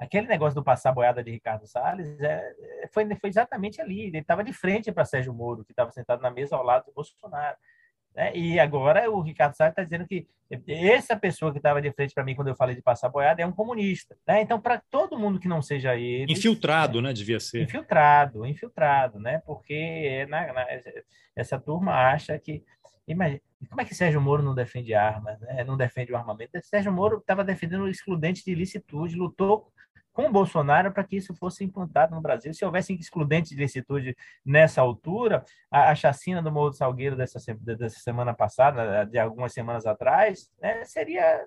Aquele negócio do passar boiada de Ricardo Salles é, foi, foi exatamente ali. Ele estava de frente para Sérgio Moro, que estava sentado na mesa ao lado do Bolsonaro. Né? E agora o Ricardo Salles está dizendo que essa pessoa que estava de frente para mim quando eu falei de passar boiada é um comunista. Né? Então, para todo mundo que não seja ele. Infiltrado, né? Devia ser. Infiltrado, infiltrado, né? Porque na, na, essa turma acha que. Imagina, como é que Sérgio Moro não defende armas, né? não defende o armamento? Sérgio Moro estava defendendo o excludente de ilicitude, lutou com Bolsonaro para que isso fosse implantado no Brasil. Se houvesse excludente de licitude nessa altura, a, a chacina do Morro do Salgueiro dessa, dessa semana passada, de algumas semanas atrás, né, seria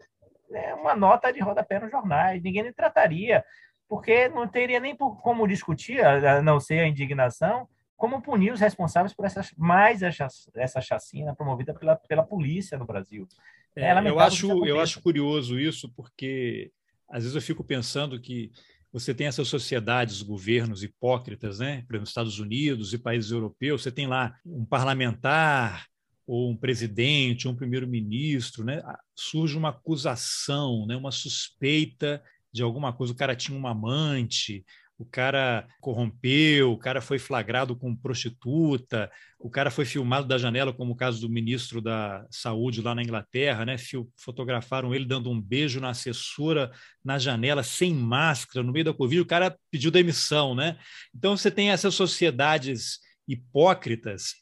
né, uma nota de rodapé nos jornais, ninguém nem trataria, porque não teria nem por, como discutir, a não ser a indignação, como punir os responsáveis por essa, mais essa chacina promovida pela, pela polícia no Brasil. É, é eu, acho, eu acho curioso isso, porque às vezes eu fico pensando que você tem essas sociedades, governos hipócritas, né? Por exemplo, Estados Unidos e países europeus, você tem lá um parlamentar ou um presidente, um primeiro-ministro, né? Surge uma acusação, né? Uma suspeita de alguma coisa. O cara tinha uma amante, o cara corrompeu, o cara foi flagrado com prostituta, o cara foi filmado da janela, como o caso do ministro da Saúde lá na Inglaterra, né? Fotografaram ele dando um beijo na assessora na janela, sem máscara, no meio da Covid, o cara pediu demissão, né? Então você tem essas sociedades hipócritas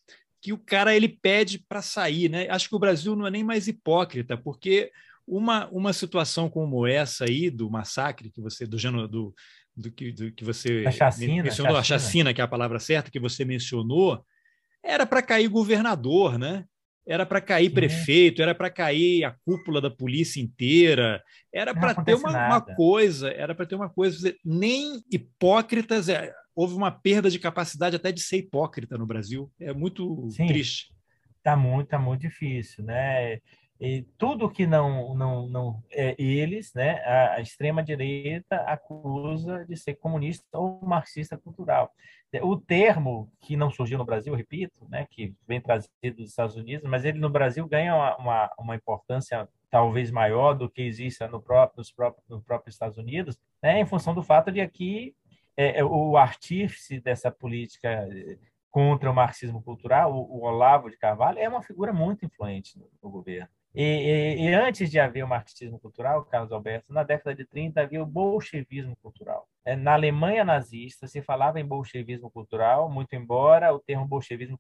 que o cara ele pede para sair, né? Acho que o Brasil não é nem mais hipócrita, porque uma, uma situação como essa aí do massacre que você do, do do que, do que você a chacina, mencionou, chacina. a chacina, que é a palavra certa, que você mencionou, era para cair governador, né? Era para cair prefeito, era para cair a cúpula da polícia inteira, era para ter uma, uma, coisa, era para ter uma coisa. Nem hipócritas, é, houve uma perda de capacidade até de ser hipócrita no Brasil. É muito Sim, triste. Tá muito, tá muito difícil, né? E tudo que não, não, não é eles, né, a, a extrema-direita acusa de ser comunista ou marxista cultural. O termo que não surgiu no Brasil, repito, né, que vem trazido dos Estados Unidos, mas ele no Brasil ganha uma, uma, uma importância talvez maior do que existe no próprio, nos próprios, no próprio Estados Unidos, né, em função do fato de aqui é, é o artífice dessa política contra o marxismo cultural, o, o Olavo de Carvalho, é uma figura muito influente no, no governo. E, e, e, antes de haver o marxismo cultural, Carlos Alberto, na década de 30 havia o bolchevismo cultural. É, na Alemanha nazista se falava em bolchevismo cultural, muito embora o termo bolchevismo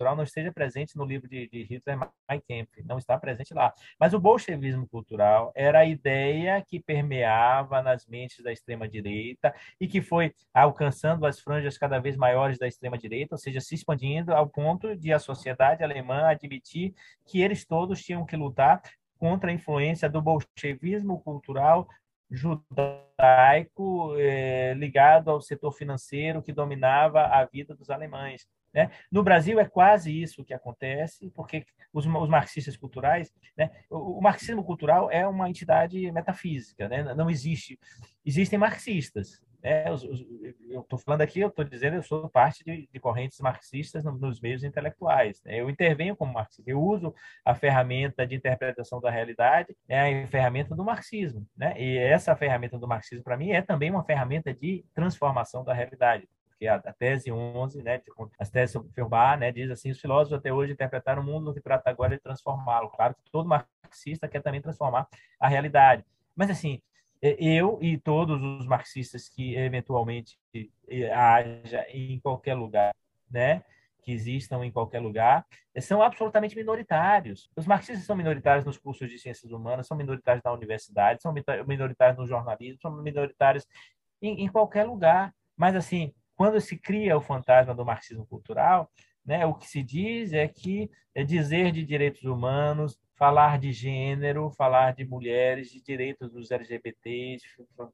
cultural não esteja presente no livro de, de Hitler, Mein Kampf, não está presente lá. Mas o bolchevismo cultural era a ideia que permeava nas mentes da extrema-direita e que foi alcançando as franjas cada vez maiores da extrema-direita, ou seja, se expandindo ao ponto de a sociedade alemã admitir que eles todos tinham que lutar contra a influência do bolchevismo cultural judaico eh, ligado ao setor financeiro que dominava a vida dos alemães. Né? No Brasil é quase isso que acontece, porque os, os marxistas culturais, né? o, o, marxismo cultural é uma entidade metafísica, né? não existe. Existem marxistas, Né? Os, os, eu estou falando aqui, eu estou dizendo, eu sou parte de, de correntes marxistas nos meios intelectuais. Né? Eu intervenho como marxista, eu uso a ferramenta de interpretação da realidade, é a ferramenta do marxismo. E essa ferramenta do marxismo, para mim, é também uma ferramenta de transformação da realidade porque a, a, tese 11, né, as teses sobre Feuerbach, né, diz assim, os filósofos até hoje interpretaram o mundo no que trata agora de transformá-lo. Claro que todo marxista quer também transformar a realidade. Mas, assim, eu e todos os marxistas que eventualmente haja em qualquer lugar, né, que existam em qualquer lugar, são absolutamente minoritários. Os marxistas são minoritários nos cursos de ciências humanas, são minoritários na universidade, são minoritários no jornalismo, são minoritários em, em qualquer lugar. Mas, assim, quando se cria o fantasma do marxismo cultural, né, o que se diz é que é dizer de direitos humanos, falar de gênero, falar de mulheres, de direitos dos LGBTs,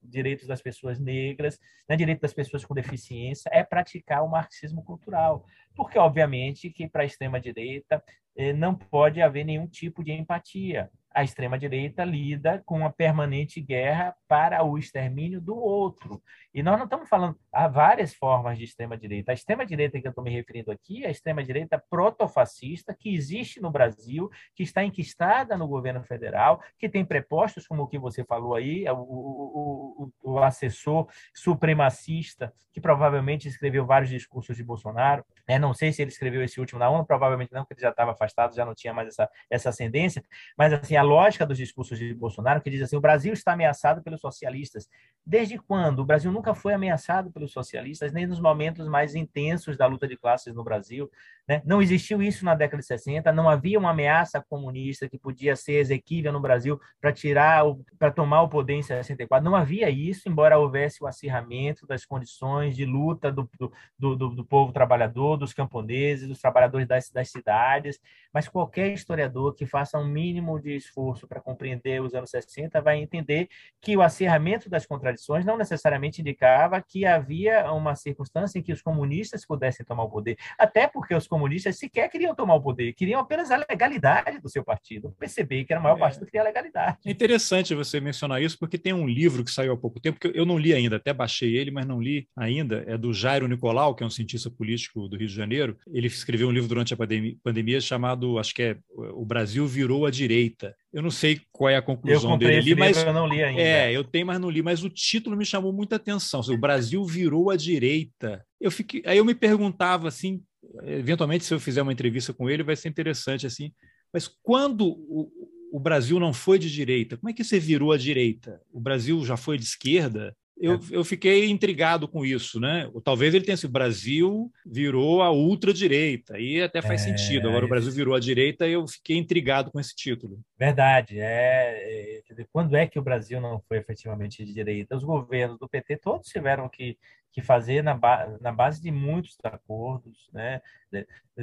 direitos das pessoas negras, né, direitos das pessoas com deficiência, é praticar o marxismo cultural. Porque, obviamente, que para a extrema-direita eh, não pode haver nenhum tipo de empatia a extrema-direita lida com uma permanente guerra para o extermínio do outro. E nós não estamos falando, há várias formas de extrema-direita. A extrema-direita que eu estou me referindo aqui é a extrema-direita protofascista que existe no Brasil, que está enquistada no governo federal, que tem prepostos, como o que você falou aí, o, o, o, o assessor supremacista, que provavelmente escreveu vários discursos de Bolsonaro. É, não sei se ele escreveu esse último na ONU, provavelmente não, porque ele já estava afastado, já não tinha mais essa, essa ascendência. Mas, assim, a lógica dos discursos de Bolsonaro, que diz assim: o Brasil está ameaçado pelos socialistas. Desde quando? O Brasil nunca foi ameaçado pelos socialistas, nem nos momentos mais intensos da luta de classes no Brasil. Né? Não existiu isso na década de 60, não havia uma ameaça comunista que podia ser exequível no Brasil para tirar, para tomar o poder em 64. Não havia isso, embora houvesse o acirramento das condições de luta do, do, do, do povo trabalhador, dos camponeses, dos trabalhadores das, das cidades. Mas qualquer historiador que faça um mínimo de esforço para compreender os anos 60 vai entender que o acirramento das contradições não necessariamente indicava que havia uma circunstância em que os comunistas pudessem tomar o poder, até porque os comunistas sequer queriam tomar o poder, queriam apenas a legalidade do seu partido. Perceber que era o maior é. partido que queria a legalidade. É interessante você mencionar isso, porque tem um livro que saiu há pouco tempo, que eu não li ainda, até baixei ele, mas não li ainda, é do Jairo Nicolau, que é um cientista político do Rio de Janeiro. Ele escreveu um livro durante a pandemia chamado, acho que é O Brasil Virou a Direita. Eu não sei qual é a conclusão dele ali, mas eu não li ainda. É, eu tenho, mas não li. Mas o título me chamou muita atenção. O Brasil virou a direita. Eu fiquei, aí eu me perguntava assim, eventualmente se eu fizer uma entrevista com ele vai ser interessante assim. Mas quando o, o Brasil não foi de direita, como é que você virou a direita? O Brasil já foi de esquerda? Eu, é. eu fiquei intrigado com isso, né? Talvez ele tenha sido, o Brasil virou a ultradireita, e até faz é, sentido. Agora o Brasil virou a direita e eu fiquei intrigado com esse título. Verdade. É, é, quando é que o Brasil não foi efetivamente de direita? Os governos do PT todos tiveram que que fazer na, ba na base de muitos acordos, né?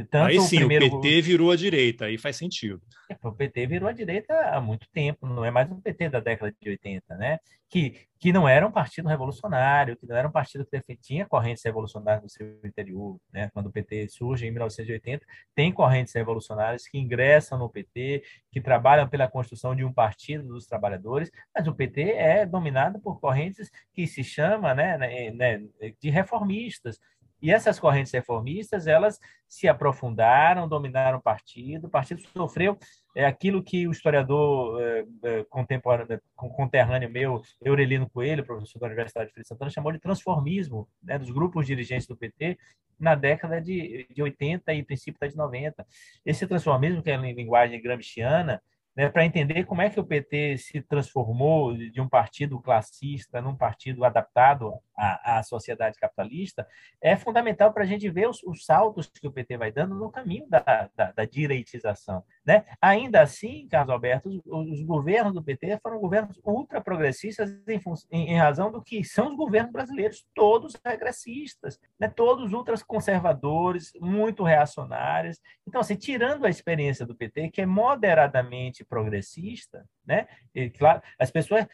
Tanto aí sim, o, primeiro... o PT virou a direita, aí faz sentido. É, o PT virou a direita há muito tempo, não é mais o PT da década de 80, né? Que, que não era um partido revolucionário, que não era um partido que tinha correntes revolucionárias no seu interior, né? Quando o PT surge em 1980, tem correntes revolucionárias que ingressam no PT, que trabalham pela construção de um partido dos trabalhadores, mas o PT é dominado por correntes que se chama, né, né, né de reformistas. E essas correntes reformistas, elas se aprofundaram, dominaram o partido. O partido sofreu é, aquilo que o historiador é, é, contemporâneo, conterrâneo meu, Eurelino Coelho, professor da Universidade de Feira Santana, chamou de transformismo né, dos grupos dirigentes do PT na década de, de 80 e princípio da de 90. Esse transformismo, que é em linguagem gramsciana, né, para entender como é que o PT se transformou de um partido classista num partido adaptado à, à sociedade capitalista, é fundamental para a gente ver os, os, saltos que o PT vai dando no caminho da, da, da direitização. Né? Ainda assim, Carlos Alberto, os, os, governos do PT foram governos ultraprogressistas em, em, em razão do que são os governos brasileiros, todos regressistas, né? todos ultraconservadores, muito reacionários. Então, assim, tirando a experiência do PT, que é moderadamente progressista, né? E, claro, as pessoas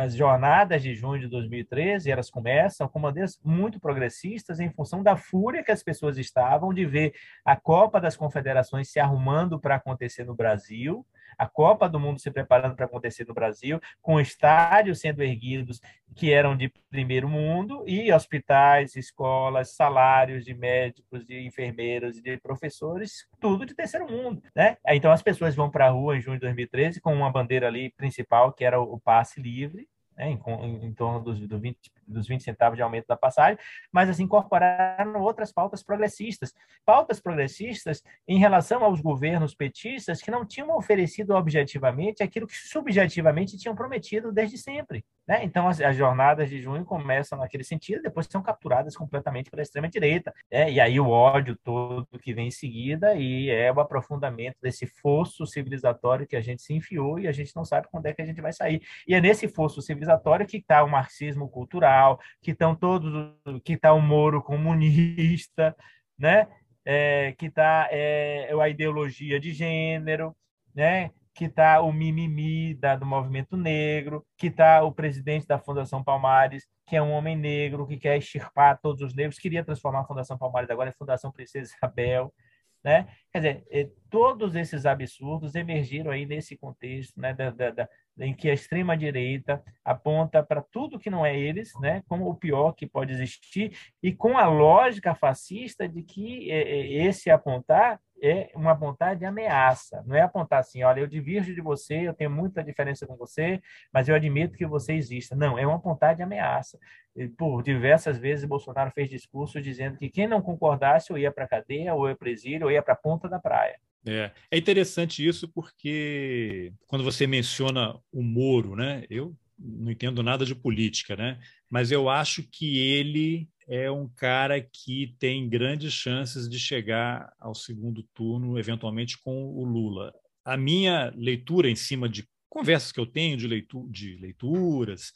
as jornadas de junho de 2013, elas começam com bandeiras muito progressistas em função da fúria que as pessoas estavam de ver a Copa das Confederações se arrumando para acontecer no Brasil, a Copa do Mundo se preparando para acontecer no Brasil, com estádios sendo erguidos que eram de primeiro mundo e hospitais, escolas, salários de médicos, de enfermeiros de professores, tudo de terceiro mundo, né? Então as pessoas vão para a rua em junho de 2013 com uma bandeira ali principal que era o passe livre, né, em, em, em, torno dos, do 20, dos 20 centavos de aumento da passagem, mas assim, incorporaram outras pautas progressistas. Pautas progressistas em relação aos governos petistas que não tinham oferecido objetivamente aquilo que subjetivamente tinham prometido desde sempre. Né? Então, as, as, jornadas de junho começam naquele sentido, depois são capturadas completamente pela extrema-direita. Né? E aí o ódio todo que vem em seguida e é o aprofundamento desse fosso civilizatório que a gente se enfiou e a gente não sabe quando é que a gente vai sair. E é nesse fosso civilizatório que está o marxismo cultural, que estão todos, que está o Moro comunista, né? É, que está é, a ideologia de gênero, né? que está o mimimi da, do movimento negro, que está o presidente da Fundação Palmares, que é um homem negro, que quer extirpar todos os negros, queria transformar a Fundação Palmares agora em Fundação Princesa Isabel. Né? Quer dizer, eh, todos esses absurdos emergiram aí nesse contexto né, da, da, da, em que a extrema-direita aponta para tudo que não é eles né, como o pior que pode existir, e com a lógica fascista de que eh, esse apontar é uma apontar de ameaça, não é apontar assim, olha, eu divirjo de você, eu tenho muita diferença com você, mas eu admito que você exista. Não, é uma apontar de ameaça. E, por diversas vezes, Bolsonaro fez discursos dizendo que quem não concordasse ou ia para a cadeia, ou ia para exílio, ou ia para a ponta da praia. É, é interessante isso porque quando você menciona o Moro, né? Eu não entendo nada de política, né? Mas eu acho que ele é um cara que tem grandes chances de chegar ao segundo turno, eventualmente com o Lula. A minha leitura em cima de conversas que eu tenho de, leitu de leituras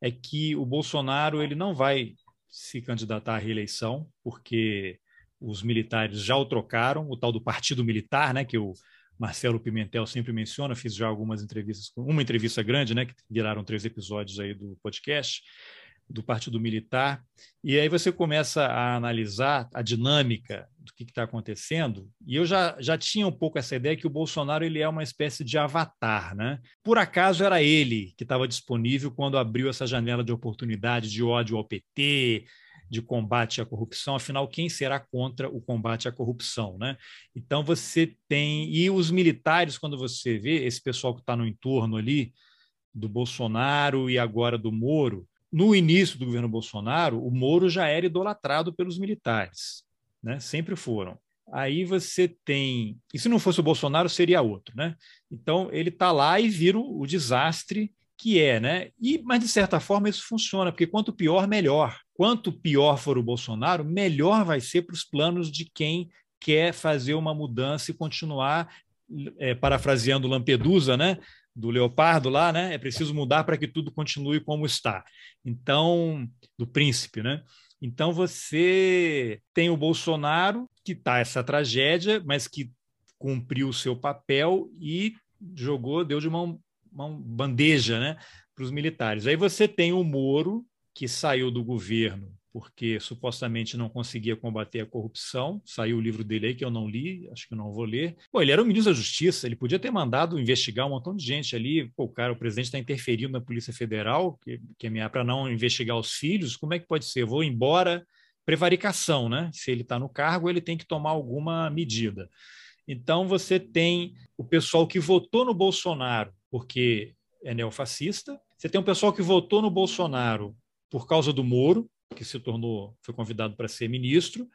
é que o Bolsonaro ele não vai se candidatar à reeleição, porque os militares já o trocaram, o tal do partido militar, né, que o Marcelo Pimentel sempre menciona, fiz já algumas entrevistas, uma entrevista grande, né, que viraram três episódios aí do podcast, do Partido Militar, e aí você começa a analisar a dinâmica do que está acontecendo, e eu já, já tinha um pouco essa ideia que o Bolsonaro ele é uma espécie de avatar. Né? Por acaso era ele que estava disponível quando abriu essa janela de oportunidade de ódio ao PT, de combate à corrupção, afinal, quem será contra o combate à corrupção? Né? Então você tem. E os militares, quando você vê esse pessoal que está no entorno ali do Bolsonaro e agora do Moro, no início do governo Bolsonaro, o Moro já era idolatrado pelos militares, né? sempre foram. Aí você tem. E se não fosse o Bolsonaro, seria outro. Né? Então, ele está lá e vira o desastre que é, né? E, mas, de certa forma, isso funciona, porque quanto pior, melhor. Quanto pior for o Bolsonaro, melhor vai ser para os planos de quem quer fazer uma mudança e continuar, é, parafraseando Lampedusa, né? Do Leopardo lá, né? É preciso mudar para que tudo continue como está. Então, do príncipe, né? Então você tem o Bolsonaro que está essa tragédia, mas que cumpriu o seu papel e jogou, deu de mão, mão bandeja, né, para os militares. Aí você tem o Moro que saiu do governo porque supostamente não conseguia combater a corrupção. Saiu o livro dele aí que eu não li, acho que não vou ler. Pô, ele era o ministro da Justiça, ele podia ter mandado investigar um montão de gente ali. Pô, o cara, o presidente está interferindo na Polícia Federal, que, que é para não investigar os filhos. Como é que pode ser? Eu vou embora. Prevaricação, né? Se ele está no cargo, ele tem que tomar alguma medida. Então, você tem o pessoal que votou no Bolsonaro porque é neofascista, você tem um pessoal que votou no Bolsonaro por causa do Moro, que se tornou, foi convidado para ser ministro.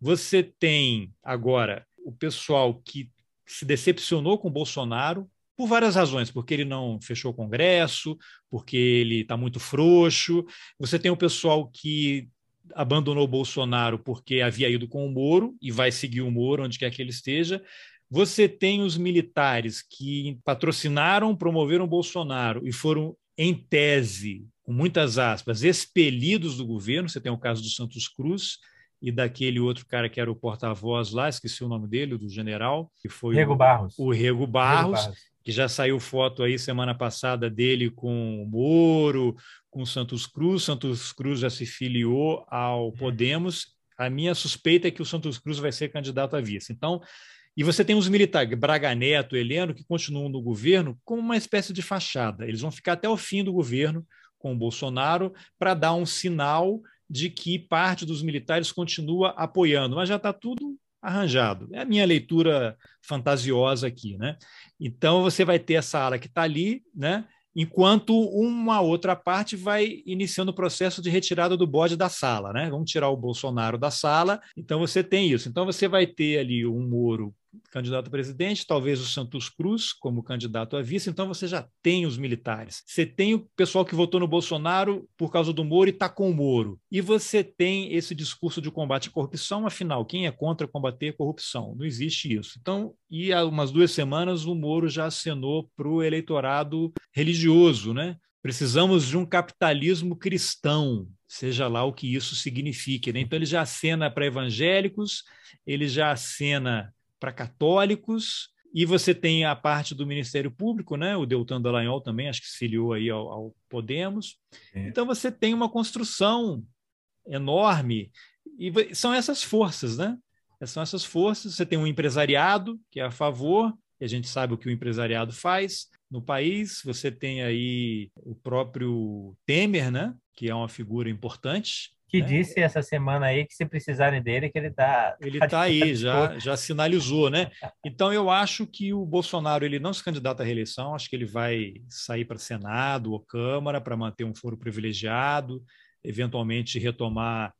Você tem agora o pessoal que se decepcionou com Bolsonaro por várias razões, porque ele não fechou o Congresso, porque ele está muito frouxo. Você tem o pessoal que abandonou Bolsonaro porque havia ido com o Moro e vai seguir o Moro onde quer que ele esteja. Você tem os militares que patrocinaram, promoveram Bolsonaro e foram, em tese, com muitas aspas, expelidos do governo. Você tem o caso do Santos Cruz e daquele outro cara que era o porta-voz lá, esqueci o nome dele, do general, que foi Rego o, Barros. O Rego Barros, Rego Barros, que já saiu foto aí semana passada dele com o Moro, com o Santos Cruz. Santos Cruz já se filiou ao uhum. Podemos. A minha suspeita é que o Santos Cruz vai ser candidato a vice. Então, E você tem os militares, Braga Neto, Heleno, que continuam no governo como uma espécie de fachada. Eles vão ficar até o fim do governo com o Bolsonaro para dar um sinal de que parte dos militares continua apoiando, mas já está tudo arranjado. É a minha leitura fantasiosa aqui, né? Então você vai ter essa ala que está ali, né? Enquanto uma outra parte vai iniciando o processo de retirada do bode da sala, né? Vamos tirar o Bolsonaro da sala. Então você tem isso. Então você vai ter ali um Moro candidato a presidente, talvez o Santos Cruz como candidato a vice, então você já tem os militares. Você tem o pessoal que votou no Bolsonaro por causa do Moro e está com o Moro. E você tem esse discurso de combate à corrupção, afinal, quem é contra combater a corrupção? Não existe isso. Então, e há umas duas semanas o Moro já acenou para o eleitorado religioso, né? Precisamos de um capitalismo cristão, seja lá o que isso signifique. Né? Então, ele já acena para evangélicos, ele já acena para católicos, e você tem a parte do Ministério Público, né? o Deltan Dallagnol também, acho que se filiou aí ao, ao Podemos. É. Então você tem uma construção enorme, e são essas forças, né? São essas forças. Você tem um empresariado que é a favor, e a gente sabe o que o empresariado faz no país. Você tem aí o próprio Temer, né? que é uma figura importante, que né? disse essa semana aí que se precisarem dele, que ele está. Ele está tá aí, já, já sinalizou, né? Então eu acho que o Bolsonaro ele não se candidata à reeleição, acho que ele vai sair para Senado ou Câmara para manter um foro privilegiado, eventualmente retomar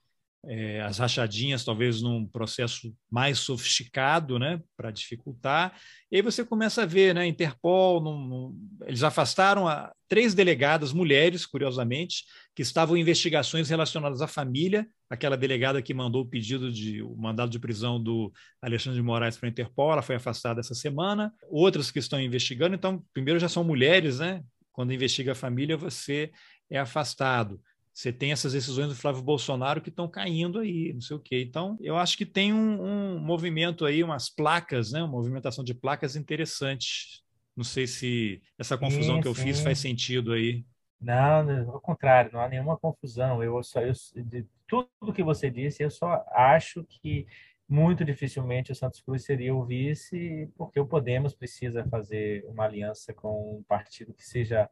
é, as rachadinhas, talvez num processo mais sofisticado, né, para dificultar. E aí você começa a ver, né, Interpol, num, num, eles afastaram a, três delegadas mulheres, curiosamente, que estavam em investigações relacionadas à família. Aquela delegada que mandou o pedido de o mandado de prisão do Alexandre de Moraes para a Interpol, ela foi afastada essa semana. Outras que estão investigando, então, primeiro já são mulheres, né? Quando investiga a família, você é afastado. Você tem essas decisões do Flávio Bolsonaro que estão caindo aí, não sei o quê. Então, eu acho que tem um, um movimento aí, umas placas, né? uma movimentação de placas interessante. Não sei se essa confusão sim, que eu sim. fiz faz sentido aí. Não, ao contrário, não há nenhuma confusão. Eu só, eu, de tudo que você disse, eu só acho que muito dificilmente o Santos Cruz seria o vice, porque o Podemos precisa fazer uma aliança com um partido que seja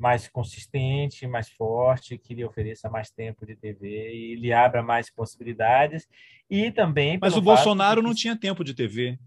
mais consistente, mais forte, que lhe ofereça mais tempo de TV e lhe abra mais possibilidades. E também. Mas o Bolsonaro que... não tinha tempo de TV.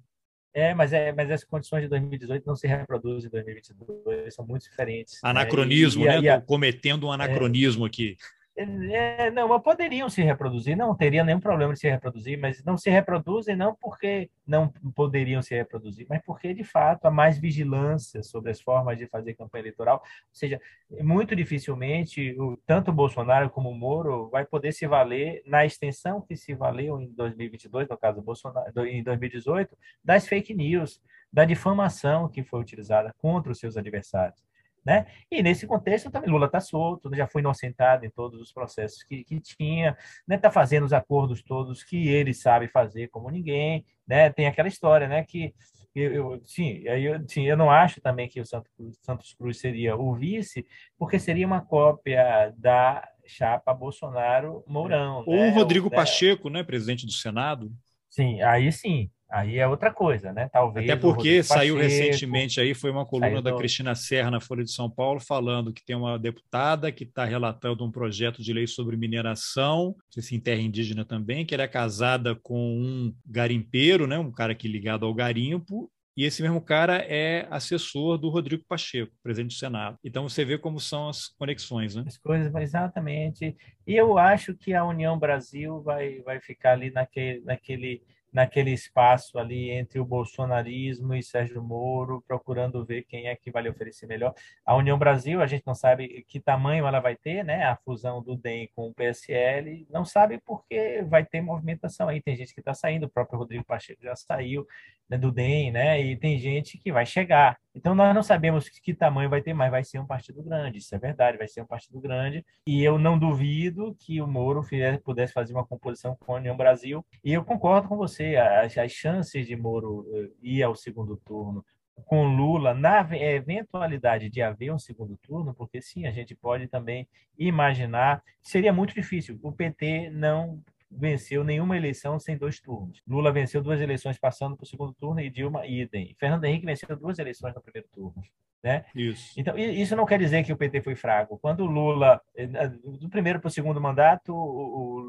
É, mas, é, mas as condições de 2018 não se reproduzem em 2022, são muito diferentes. Né? Anacronismo, né? E, né? cometendo um anacronismo é, aqui. É, não, poderiam se reproduzir, não teria nenhum problema de se reproduzir, mas não se reproduzem não porque não poderiam se reproduzir, mas porque, de fato, há mais vigilância sobre as formas de fazer campanha eleitoral. Ou seja, muito dificilmente, tanto o Bolsonaro como o Moro vai poder se valer na extensão que se valeu em 2022, no caso do Bolsonaro, em 2018, das fake news, da difamação que foi utilizada contra os seus adversários. Né? E nesse contexto também Lula está solto, já foi inocentado em todos os processos que, que tinha, está né? Tá fazendo os acordos todos que ele sabe fazer como ninguém, né? Tem aquela história, né? Que eu, eu sim, eu, sim, eu não acho também que o Santos Cruz, Santos Cruz seria o vice, porque seria uma cópia da chapa Bolsonaro Mourão. Ou né? o Rodrigo né? Pacheco, né? Presidente do Senado. Sim, aí sim, Aí é outra coisa, né? Talvez. Até porque saiu Pacheco, recentemente aí, foi uma coluna da do... Cristina Serra na Folha de São Paulo, falando que tem uma deputada que está relatando um projeto de lei sobre mineração, não sei se em terra indígena também, que ela é casada com um garimpeiro, né? Um cara que é ligado ao garimpo, e esse mesmo cara é assessor do Rodrigo Pacheco, presidente do Senado. Então você vê como são as conexões, né? As coisas, exatamente. E eu acho que a União Brasil vai, vai ficar ali naquele, naquele naquele espaço ali entre o bolsonarismo e Sérgio Moro, procurando ver quem é que vai lhe oferecer melhor. A União Brasil, a gente não sabe que tamanho ela vai ter, né? A fusão do DEM com o PSL, não sabe porque vai ter movimentação aí. Tem gente que está saindo, o próprio Rodrigo Pacheco já saiu né, do DEM, né? E tem gente que vai chegar. Então nós não sabemos que tamanho vai ter, mas vai ser um partido grande, isso é verdade, vai ser um partido grande. E eu não duvido que o Moro pudesse fazer uma composição com a União Brasil. E eu concordo com você, as, as chances de Moro eh, ir ao segundo turno com Lula na eventualidade de haver um segundo turno, porque sim, a gente pode também imaginar, seria muito difícil. O PT não venceu nenhuma eleição sem dois turnos. Lula venceu duas eleições passando para o segundo turno e Dilma idem. Fernando Henrique venceu duas eleições no primeiro turno. Né? Isso. Então, isso não quer dizer que o PT foi fraco. Quando o Lula, eh, do primeiro para o segundo mandato, o,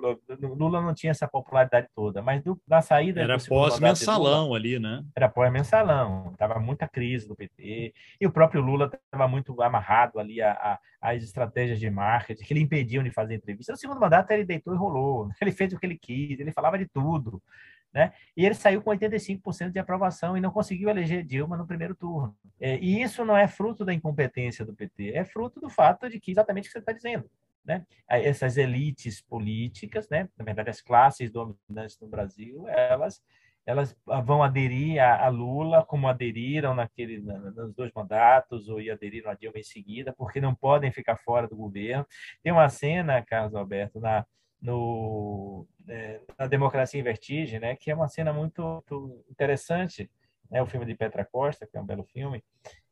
Lula não tinha essa popularidade toda, mas do, na saída. Era pós-mensalão ali, né? Era pós-mensalão, estava muita crise do PT, e o próprio Lula estava muito amarrado ali às estratégias de marketing que lhe impediam de fazer entrevista. No segundo mandato, ele deitou e rolou, ele fez o que ele quis, ele falava de tudo. Né? E ele saiu com 85% de aprovação e não conseguiu eleger Dilma no primeiro turno. É, e isso não é fruto da incompetência do PT, é fruto do fato de que exatamente o que você está dizendo. Né? Essas elites políticas, né? na verdade, as classes dominantes no Brasil, elas elas vão aderir a, a, Lula como aderiram naquele nos dois mandatos ou aderiram a Dilma em seguida, porque não podem ficar fora do governo. Tem uma cena, Carlos Alberto, na no, é, na Democracia em Vertigem, né, que é uma cena muito, muito interessante, né, o filme de Petra Costa, que é um belo filme,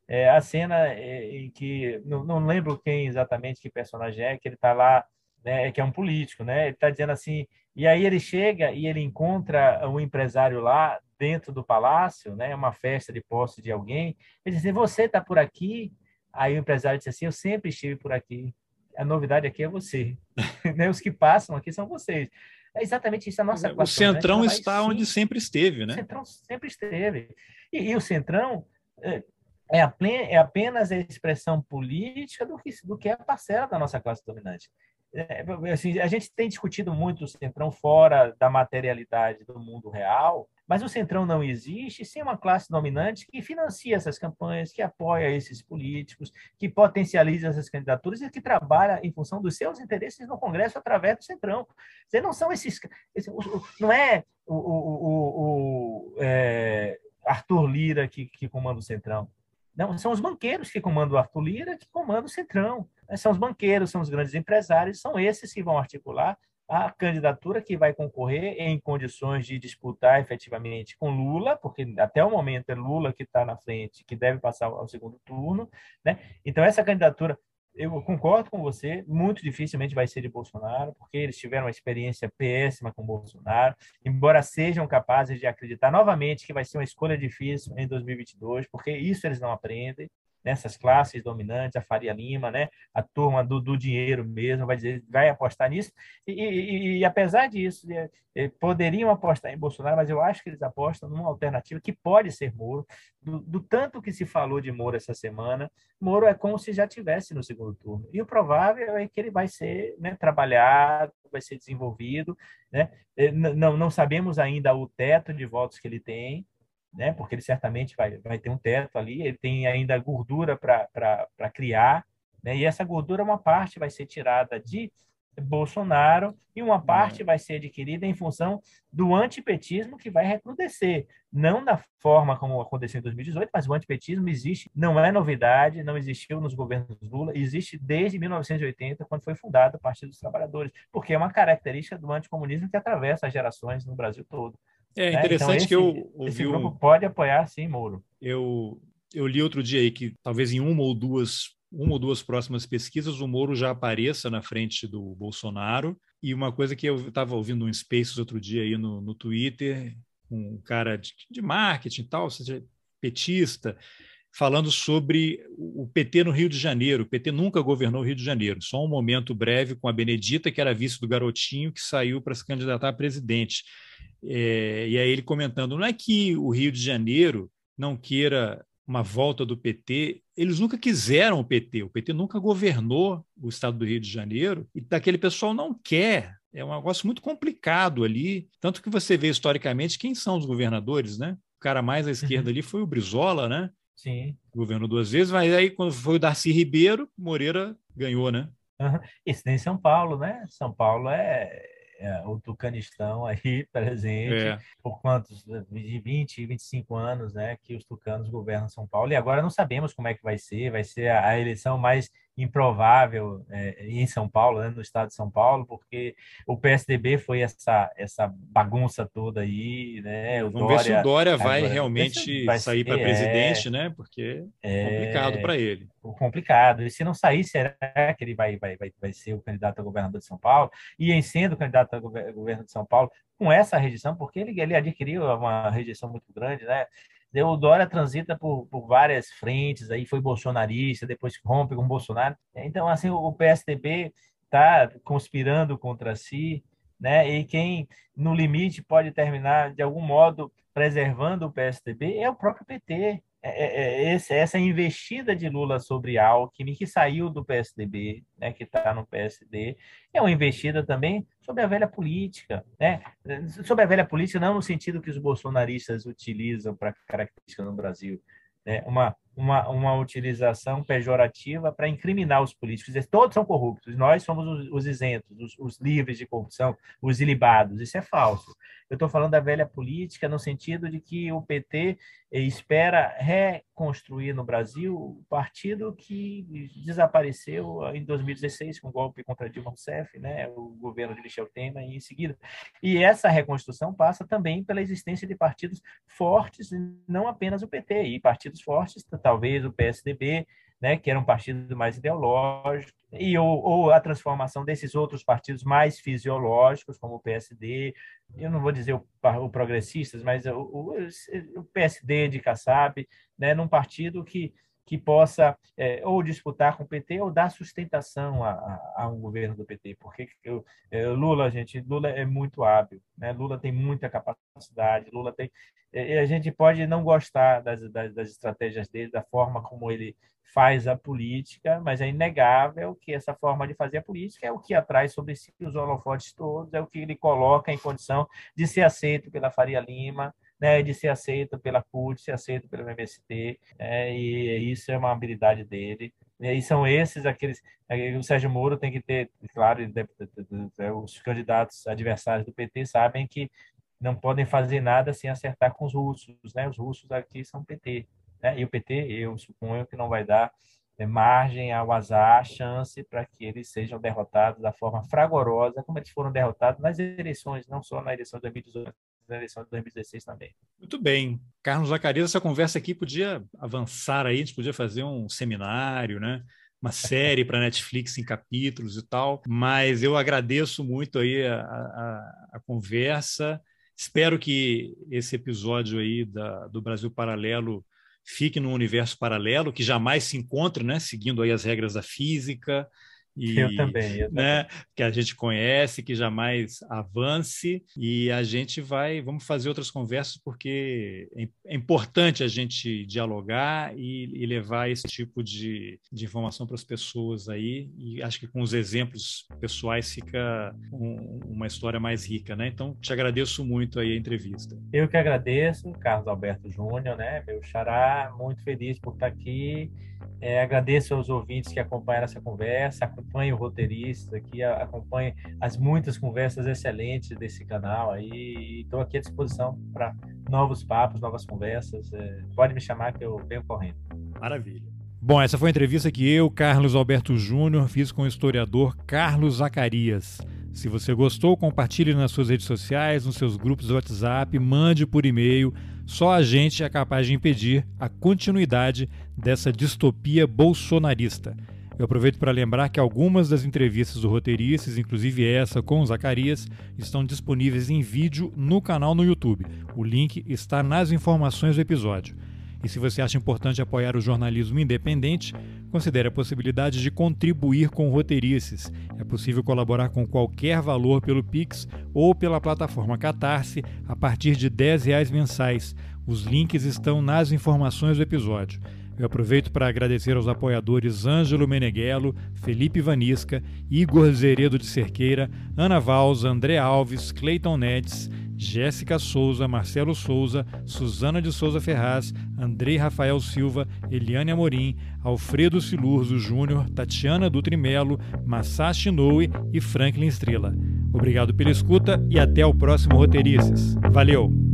é a cena é, em que, não, não lembro quem exatamente, que personagem é, que ele está lá, né, que é um político, né, ele está dizendo assim, e aí ele chega e ele encontra um empresário lá dentro do palácio, né, uma festa de posse de alguém, ele diz assim, você está por aqui? Aí o empresário diz assim, eu sempre estive por aqui a novidade aqui é você. né? Os que passam aqui são vocês. É exatamente isso a nossa O Centrão né? está onde sempre esteve, né? O Centrão sempre esteve. E, e o Centrão é, é, apenas a expressão política do que, do que é a parcela da nossa classe dominante. É, assim, a gente tem discutido muito o Centrão fora da materialidade do mundo real, mas o Centrão não existe sem uma classe dominante que financia essas campanhas, que apoia esses políticos, que potencializa essas candidaturas e que trabalha em função dos seus interesses no Congresso através do Centrão. Não são esses. Não é o, o, o, o é, Arthur Lira que, que comanda o Centrão. Não, são os banqueiros que comandam o Arthur Lira, que comandam o Centrão. São os banqueiros, são os grandes empresários, são esses que vão articular a candidatura que vai concorrer em condições de disputar efetivamente com Lula, porque até o momento é Lula que está na frente, que deve passar ao segundo turno. Né? Então, essa candidatura eu concordo com você, muito dificilmente vai ser de Bolsonaro, porque eles tiveram uma experiência péssima com Bolsonaro, embora sejam capazes de acreditar novamente que vai ser uma escolha difícil em 2022, porque isso eles não aprendem nessas classes dominantes, a Faria Lima, né? a turma do, do dinheiro mesmo, vai dizer, vai apostar nisso. E, e, e apesar disso, é, é, poderiam apostar em Bolsonaro, mas eu acho que eles apostam numa alternativa que pode ser Moro. Do, do, tanto que se falou de Moro essa semana, Moro é como se já tivesse no segundo turno. E o provável é que ele vai ser né, trabalhado, vai ser desenvolvido. Né? É, não, não sabemos ainda o teto de votos que ele tem, né? porque ele certamente vai, vai ter um teto ali, ele tem ainda gordura para criar, né? e essa gordura, uma parte vai ser tirada de Bolsonaro e uma parte vai ser adquirida em função do antipetismo que vai recrudescer. Não da forma como aconteceu em 2018, mas o antipetismo existe, não é novidade, não existiu nos governos Lula, existe desde 1980, quando foi fundado o Partido dos Trabalhadores, porque é uma característica do anticomunismo que atravessa as gerações no Brasil todo. É né? interessante então, esse, que eu ouvi. Esse grupo pode apoiar, sim, Moro. Eu, eu li outro dia aí que talvez em uma ou duas uma ou duas próximas pesquisas o Moro já apareça na frente do Bolsonaro. E uma coisa que eu estava ouvindo um Spaces outro dia aí no, no Twitter, um cara de, de marketing e tal, seja petista, falando sobre o PT no Rio de Janeiro. O PT nunca governou o Rio de Janeiro, só um momento breve com a Benedita, que era vice do garotinho, que saiu para se candidatar a presidente. É, e aí ele comentando, não é que o Rio de Janeiro não queira uma volta do PT, eles nunca quiseram o PT, o PT nunca governou o estado do Rio de Janeiro, e daquele pessoal não quer. É um negócio muito complicado ali, tanto que você vê historicamente quem são os governadores, né? O cara mais à esquerda uhum. ali foi o Brizola, né? Sim. Governou duas vezes, mas aí quando foi o Darcy Ribeiro, Moreira ganhou, né? Uhum. Isso nem São Paulo, né? São Paulo é é, o tucanistão aí presente é. por quantos de 20, 25 anos, né, que os tucanos governam São Paulo e agora não sabemos como é que vai ser, vai ser a, a eleição mais improvável é, em São Paulo, né, no estado de São Paulo, porque o PSDB foi essa, essa bagunça toda aí, né? O Vamos Dória, ver se o Dória vai agora, realmente vai sair para presidente, é, né? Porque é complicado para ele. Complicado. E se não sair, será que ele vai, vai, vai, vai ser o candidato a governador de São Paulo? E em sendo candidato a governo de São Paulo, com essa rejeição, porque ele, ele adquiriu uma rejeição muito grande, né? O Dória transita por, por várias frentes, aí foi bolsonarista, depois rompe com Bolsonaro. Então, assim, o PSDB está conspirando contra si, né? E quem, no limite, pode terminar, de algum modo, preservando o PSDB é o próprio PT. É, é, é essa investida de Lula sobre Alckmin, que saiu do PSDB, né, que está no PSD, é uma investida também sobre a velha política. Né? Sobre a velha política, não no sentido que os bolsonaristas utilizam para característica no Brasil, né? uma, uma, uma utilização pejorativa para incriminar os políticos. Todos são corruptos, nós somos os, os isentos, os, os, livres de corrupção, os ilibados. Isso é falso. Eu estou falando da velha política no sentido de que o PT espera reconstruir no Brasil o partido que desapareceu em 2016 com o golpe contra Dilma Rousseff, né, o governo de Michel Temer e em seguida. E essa reconstrução passa também pela existência de partidos fortes, não apenas o PT, e partidos fortes, talvez o PSDB, né, que era um partido mais ideológico, e ou, ou, a transformação desses outros partidos mais fisiológicos, como o PSD, eu não vou dizer o, o progressistas, mas o, o, o, PSD de Kassab, né, num partido que, que possa é, ou disputar com o PT ou dar sustentação a, a, a um governo do PT, porque eu, é, Lula, gente, Lula é muito hábil, né? Lula tem muita capacidade, Lula tem, é, a gente pode não gostar das, das, das estratégias dele, da forma como ele faz a política, mas é inegável que essa forma de fazer a política é o que atrai sobre si os holofotes todos, é o que ele coloca em condição de ser aceito pela Faria Lima, né, de ser aceito pela CUT, ser aceito pelo MST, é, e isso é uma habilidade dele. E são esses aqueles. O Sérgio Moro tem que ter, claro, os candidatos adversários do PT sabem que não podem fazer nada sem acertar com os russos, né? Os russos aqui são PT. Né? E o PT, eu suponho que não vai dar é, margem ao azar, chance para que eles sejam derrotados da forma fragorosa, como eles foram derrotados nas eleições, não só na eleição de 2018, na eleição de 2016 também. Muito bem. Carlos Zacarias, essa conversa aqui podia avançar aí, a gente podia fazer um seminário, né? uma série para Netflix em capítulos e tal, mas eu agradeço muito aí a, a, a conversa. Espero que esse episódio aí da, do Brasil Paralelo fique num universo paralelo que jamais se encontre, né, seguindo aí as regras da física, e, eu também, eu né, que a gente conhece, que jamais avance e a gente vai, vamos fazer outras conversas porque é, é importante a gente dialogar e, e levar esse tipo de, de informação para as pessoas aí e acho que com os exemplos pessoais fica um, uma história mais rica, né? Então te agradeço muito aí a entrevista. Eu que agradeço, Carlos Alberto Júnior, né, meu xará, muito feliz por estar aqui é, agradeço aos ouvintes que acompanharam essa conversa, acompanhem o roteirista, que acompanhem as muitas conversas excelentes desse canal aí. Estou aqui à disposição para novos papos, novas conversas. É, pode me chamar que eu venho correndo. Maravilha. Bom, essa foi a entrevista que eu, Carlos Alberto Júnior, fiz com o historiador Carlos Zacarias. Se você gostou, compartilhe nas suas redes sociais, nos seus grupos do WhatsApp, mande por e-mail. Só a gente é capaz de impedir a continuidade dessa distopia bolsonarista. Eu aproveito para lembrar que algumas das entrevistas do Roteiristas, inclusive essa com o Zacarias, estão disponíveis em vídeo no canal no YouTube. O link está nas informações do episódio. E se você acha importante apoiar o jornalismo independente, considere a possibilidade de contribuir com Roteirices. É possível colaborar com qualquer valor pelo Pix ou pela plataforma Catarse a partir de R$ 10 mensais. Os links estão nas informações do episódio. Eu aproveito para agradecer aos apoiadores Ângelo Meneghello, Felipe Vanisca, Igor Zeredo de Cerqueira, Ana Valls, André Alves, Cleiton Nedes, Jéssica Souza, Marcelo Souza, Suzana de Souza Ferraz, Andrei Rafael Silva, Eliane Amorim, Alfredo Silurzo Júnior, Tatiana Dutrimelo, Masashi Noe e Franklin Estrela. Obrigado pela escuta e até o próximo Roteirices. Valeu!